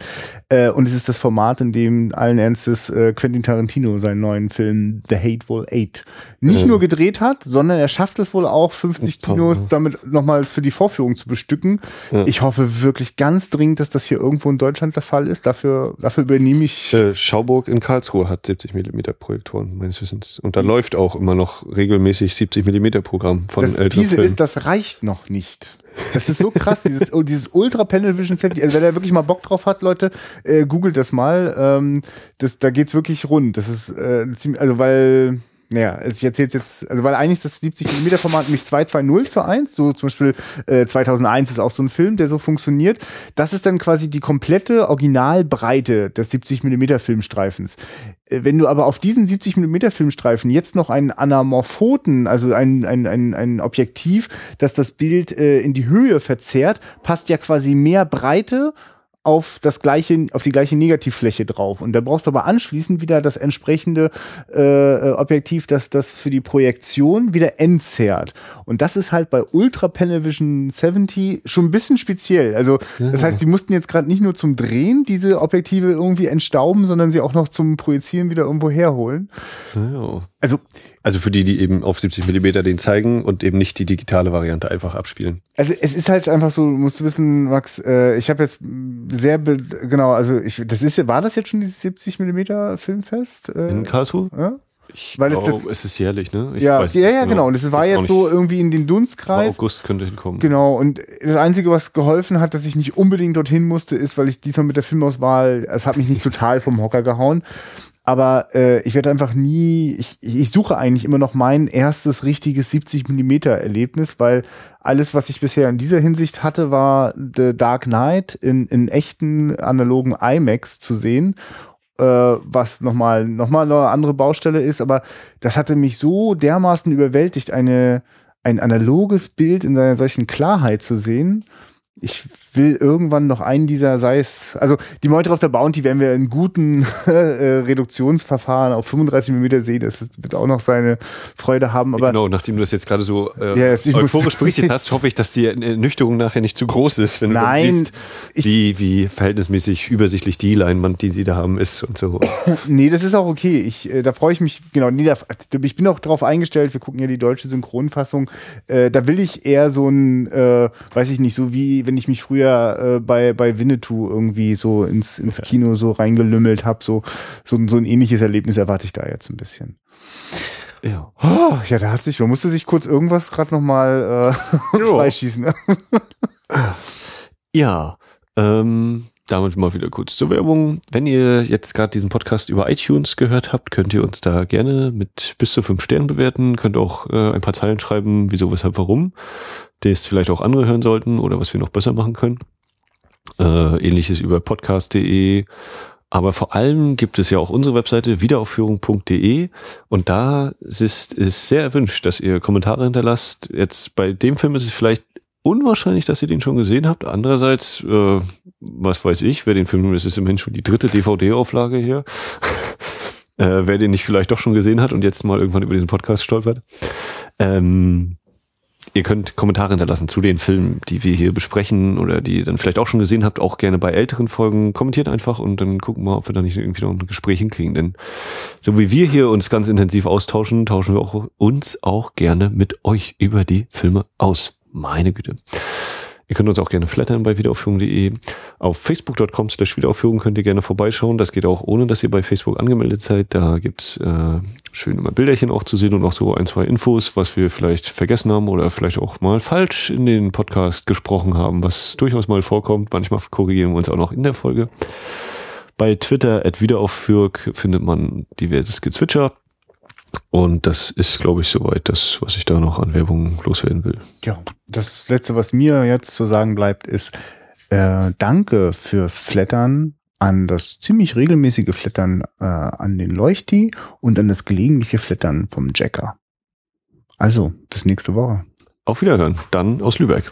Äh, und es ist das Format, in dem allen Ernstes äh, Quentin Tarantino seinen neuen Film The Hateful Eight nicht ähm. nur gedreht hat, sondern er schafft es wohl auch, 50 Kinos damit nochmal für die Vorführung zu bestücken. Ja. Ich hoffe wirklich ganz dringend, dass das hier irgendwo in Deutschland der Fall ist. Dafür, dafür übernehme ich. Äh, Schauburg in Karlsruhe hat 70 Millimeter Projektoren, meines Wissens. Und da mhm. läuft auch immer noch regelmäßig 70 Millimeter Programm von das, älteren Diese Filmen. ist, das reicht noch nicht. Das ist so krass, dieses, oh, dieses Ultra Panel Vision 70. Also, wer da wirklich mal Bock drauf hat, Leute, äh, googelt das mal. Ähm, das, da geht's wirklich rund. Das ist äh, ziemlich, also weil naja, ich erzähle jetzt, also weil eigentlich das 70 mm Format nämlich 220 zu 1, so zum Beispiel äh, 2001 ist auch so ein Film, der so funktioniert. Das ist dann quasi die komplette Originalbreite des 70 mm Filmstreifens. Äh, wenn du aber auf diesen 70 mm Filmstreifen jetzt noch einen Anamorphoten, also ein, ein, ein, ein Objektiv, das das Bild äh, in die Höhe verzerrt, passt ja quasi mehr Breite auf das gleiche, auf die gleiche Negativfläche drauf. Und da brauchst du aber anschließend wieder das entsprechende äh, äh, Objektiv, das das für die Projektion wieder entzerrt. Und das ist halt bei Ultra Panavision 70 schon ein bisschen speziell. Also ja. das heißt, die mussten jetzt gerade nicht nur zum Drehen diese Objektive irgendwie entstauben, sondern sie auch noch zum Projizieren wieder irgendwo herholen. Ja. Also also für die, die eben auf 70 Millimeter den zeigen und eben nicht die digitale Variante einfach abspielen. Also es ist halt einfach so, musst du wissen, Max, äh, ich habe jetzt sehr, genau, also ich, das ist, war das jetzt schon dieses 70 Millimeter Filmfest? Äh, In Karlsruhe? Ja? Ich Weil glaube, es ist jährlich, ne? Ich ja, ja, ja, genau. Und es war jetzt so irgendwie in den Dunstkreis. August könnte hinkommen. Genau. Und das Einzige, was geholfen hat, dass ich nicht unbedingt dorthin musste, ist, weil ich diesmal mit der Filmauswahl, es hat mich nicht total vom Hocker gehauen. Aber äh, ich werde einfach nie, ich, ich suche eigentlich immer noch mein erstes richtiges 70 Millimeter Erlebnis, weil alles, was ich bisher in dieser Hinsicht hatte, war The Dark Knight in, in echten analogen IMAX zu sehen äh, was nochmal nochmal eine andere Baustelle ist, aber das hatte mich so dermaßen überwältigt, eine, ein analoges Bild in seiner solchen Klarheit zu sehen. Ich will irgendwann noch einen dieser, sei es, also die Meuter auf der Bounty werden wir in guten äh, Reduktionsverfahren auf 35 mm sehen, das wird auch noch seine Freude haben. Aber genau, nachdem du das jetzt gerade so äh, ja, euphorisch berichtet hast, hoffe ich, dass die Ernüchterung nachher nicht zu groß ist, wenn Nein, du siehst, wie, wie verhältnismäßig übersichtlich die Leinwand, die sie da haben, ist und so. nee, das ist auch okay. Ich, äh, da freue ich mich, genau, nee, da, ich bin auch darauf eingestellt, wir gucken ja die deutsche Synchronfassung, äh, da will ich eher so ein, äh, weiß ich nicht, so wie wenn ich mich früher äh, bei, bei Winnetou irgendwie so ins, ins Kino so reingelümmelt habe. So, so, so ein ähnliches Erlebnis erwarte ich da jetzt ein bisschen. Ja. Oh, ja, da hat sich, man musste sich kurz irgendwas gerade nochmal äh, freischießen. ne? Ja, ähm, damit mal wieder kurz zur Werbung. Wenn ihr jetzt gerade diesen Podcast über iTunes gehört habt, könnt ihr uns da gerne mit bis zu fünf Sternen bewerten. Könnt auch äh, ein paar Zeilen schreiben, wieso, weshalb, warum. Das vielleicht auch andere hören sollten oder was wir noch besser machen können. Äh, ähnliches über podcast.de. Aber vor allem gibt es ja auch unsere Webseite wiederaufführung.de und da ist es sehr erwünscht, dass ihr Kommentare hinterlasst. Jetzt bei dem Film ist es vielleicht unwahrscheinlich, dass ihr den schon gesehen habt. Andererseits, äh, was weiß ich, wer den Film, das ist immerhin schon die dritte DVD-Auflage hier. äh, wer den nicht vielleicht doch schon gesehen hat und jetzt mal irgendwann über diesen Podcast stolpert. Ähm, ihr könnt Kommentare hinterlassen zu den Filmen, die wir hier besprechen oder die ihr dann vielleicht auch schon gesehen habt, auch gerne bei älteren Folgen. Kommentiert einfach und dann gucken wir, ob wir da nicht irgendwie noch ein Gespräch hinkriegen. Denn so wie wir hier uns ganz intensiv austauschen, tauschen wir auch uns auch gerne mit euch über die Filme aus. Meine Güte. Ihr könnt uns auch gerne flattern bei wiederaufführung.de. Auf facebook.com slash wiederaufführung könnt ihr gerne vorbeischauen. Das geht auch ohne, dass ihr bei Facebook angemeldet seid. Da gibt's äh, schön immer Bilderchen auch zu sehen und auch so ein, zwei Infos, was wir vielleicht vergessen haben oder vielleicht auch mal falsch in den Podcast gesprochen haben, was durchaus mal vorkommt. Manchmal korrigieren wir uns auch noch in der Folge. Bei Twitter at wiederaufführk findet man diverses Gezwitscher. Und das ist, glaube ich, soweit das, was ich da noch an Werbung loswerden will. Ja, das Letzte, was mir jetzt zu sagen bleibt, ist äh, Danke fürs Flattern an das ziemlich regelmäßige Flattern äh, an den Leuchti und an das gelegentliche Flattern vom Jacker. Also, bis nächste Woche. Auf Wiederhören. Dann aus Lübeck.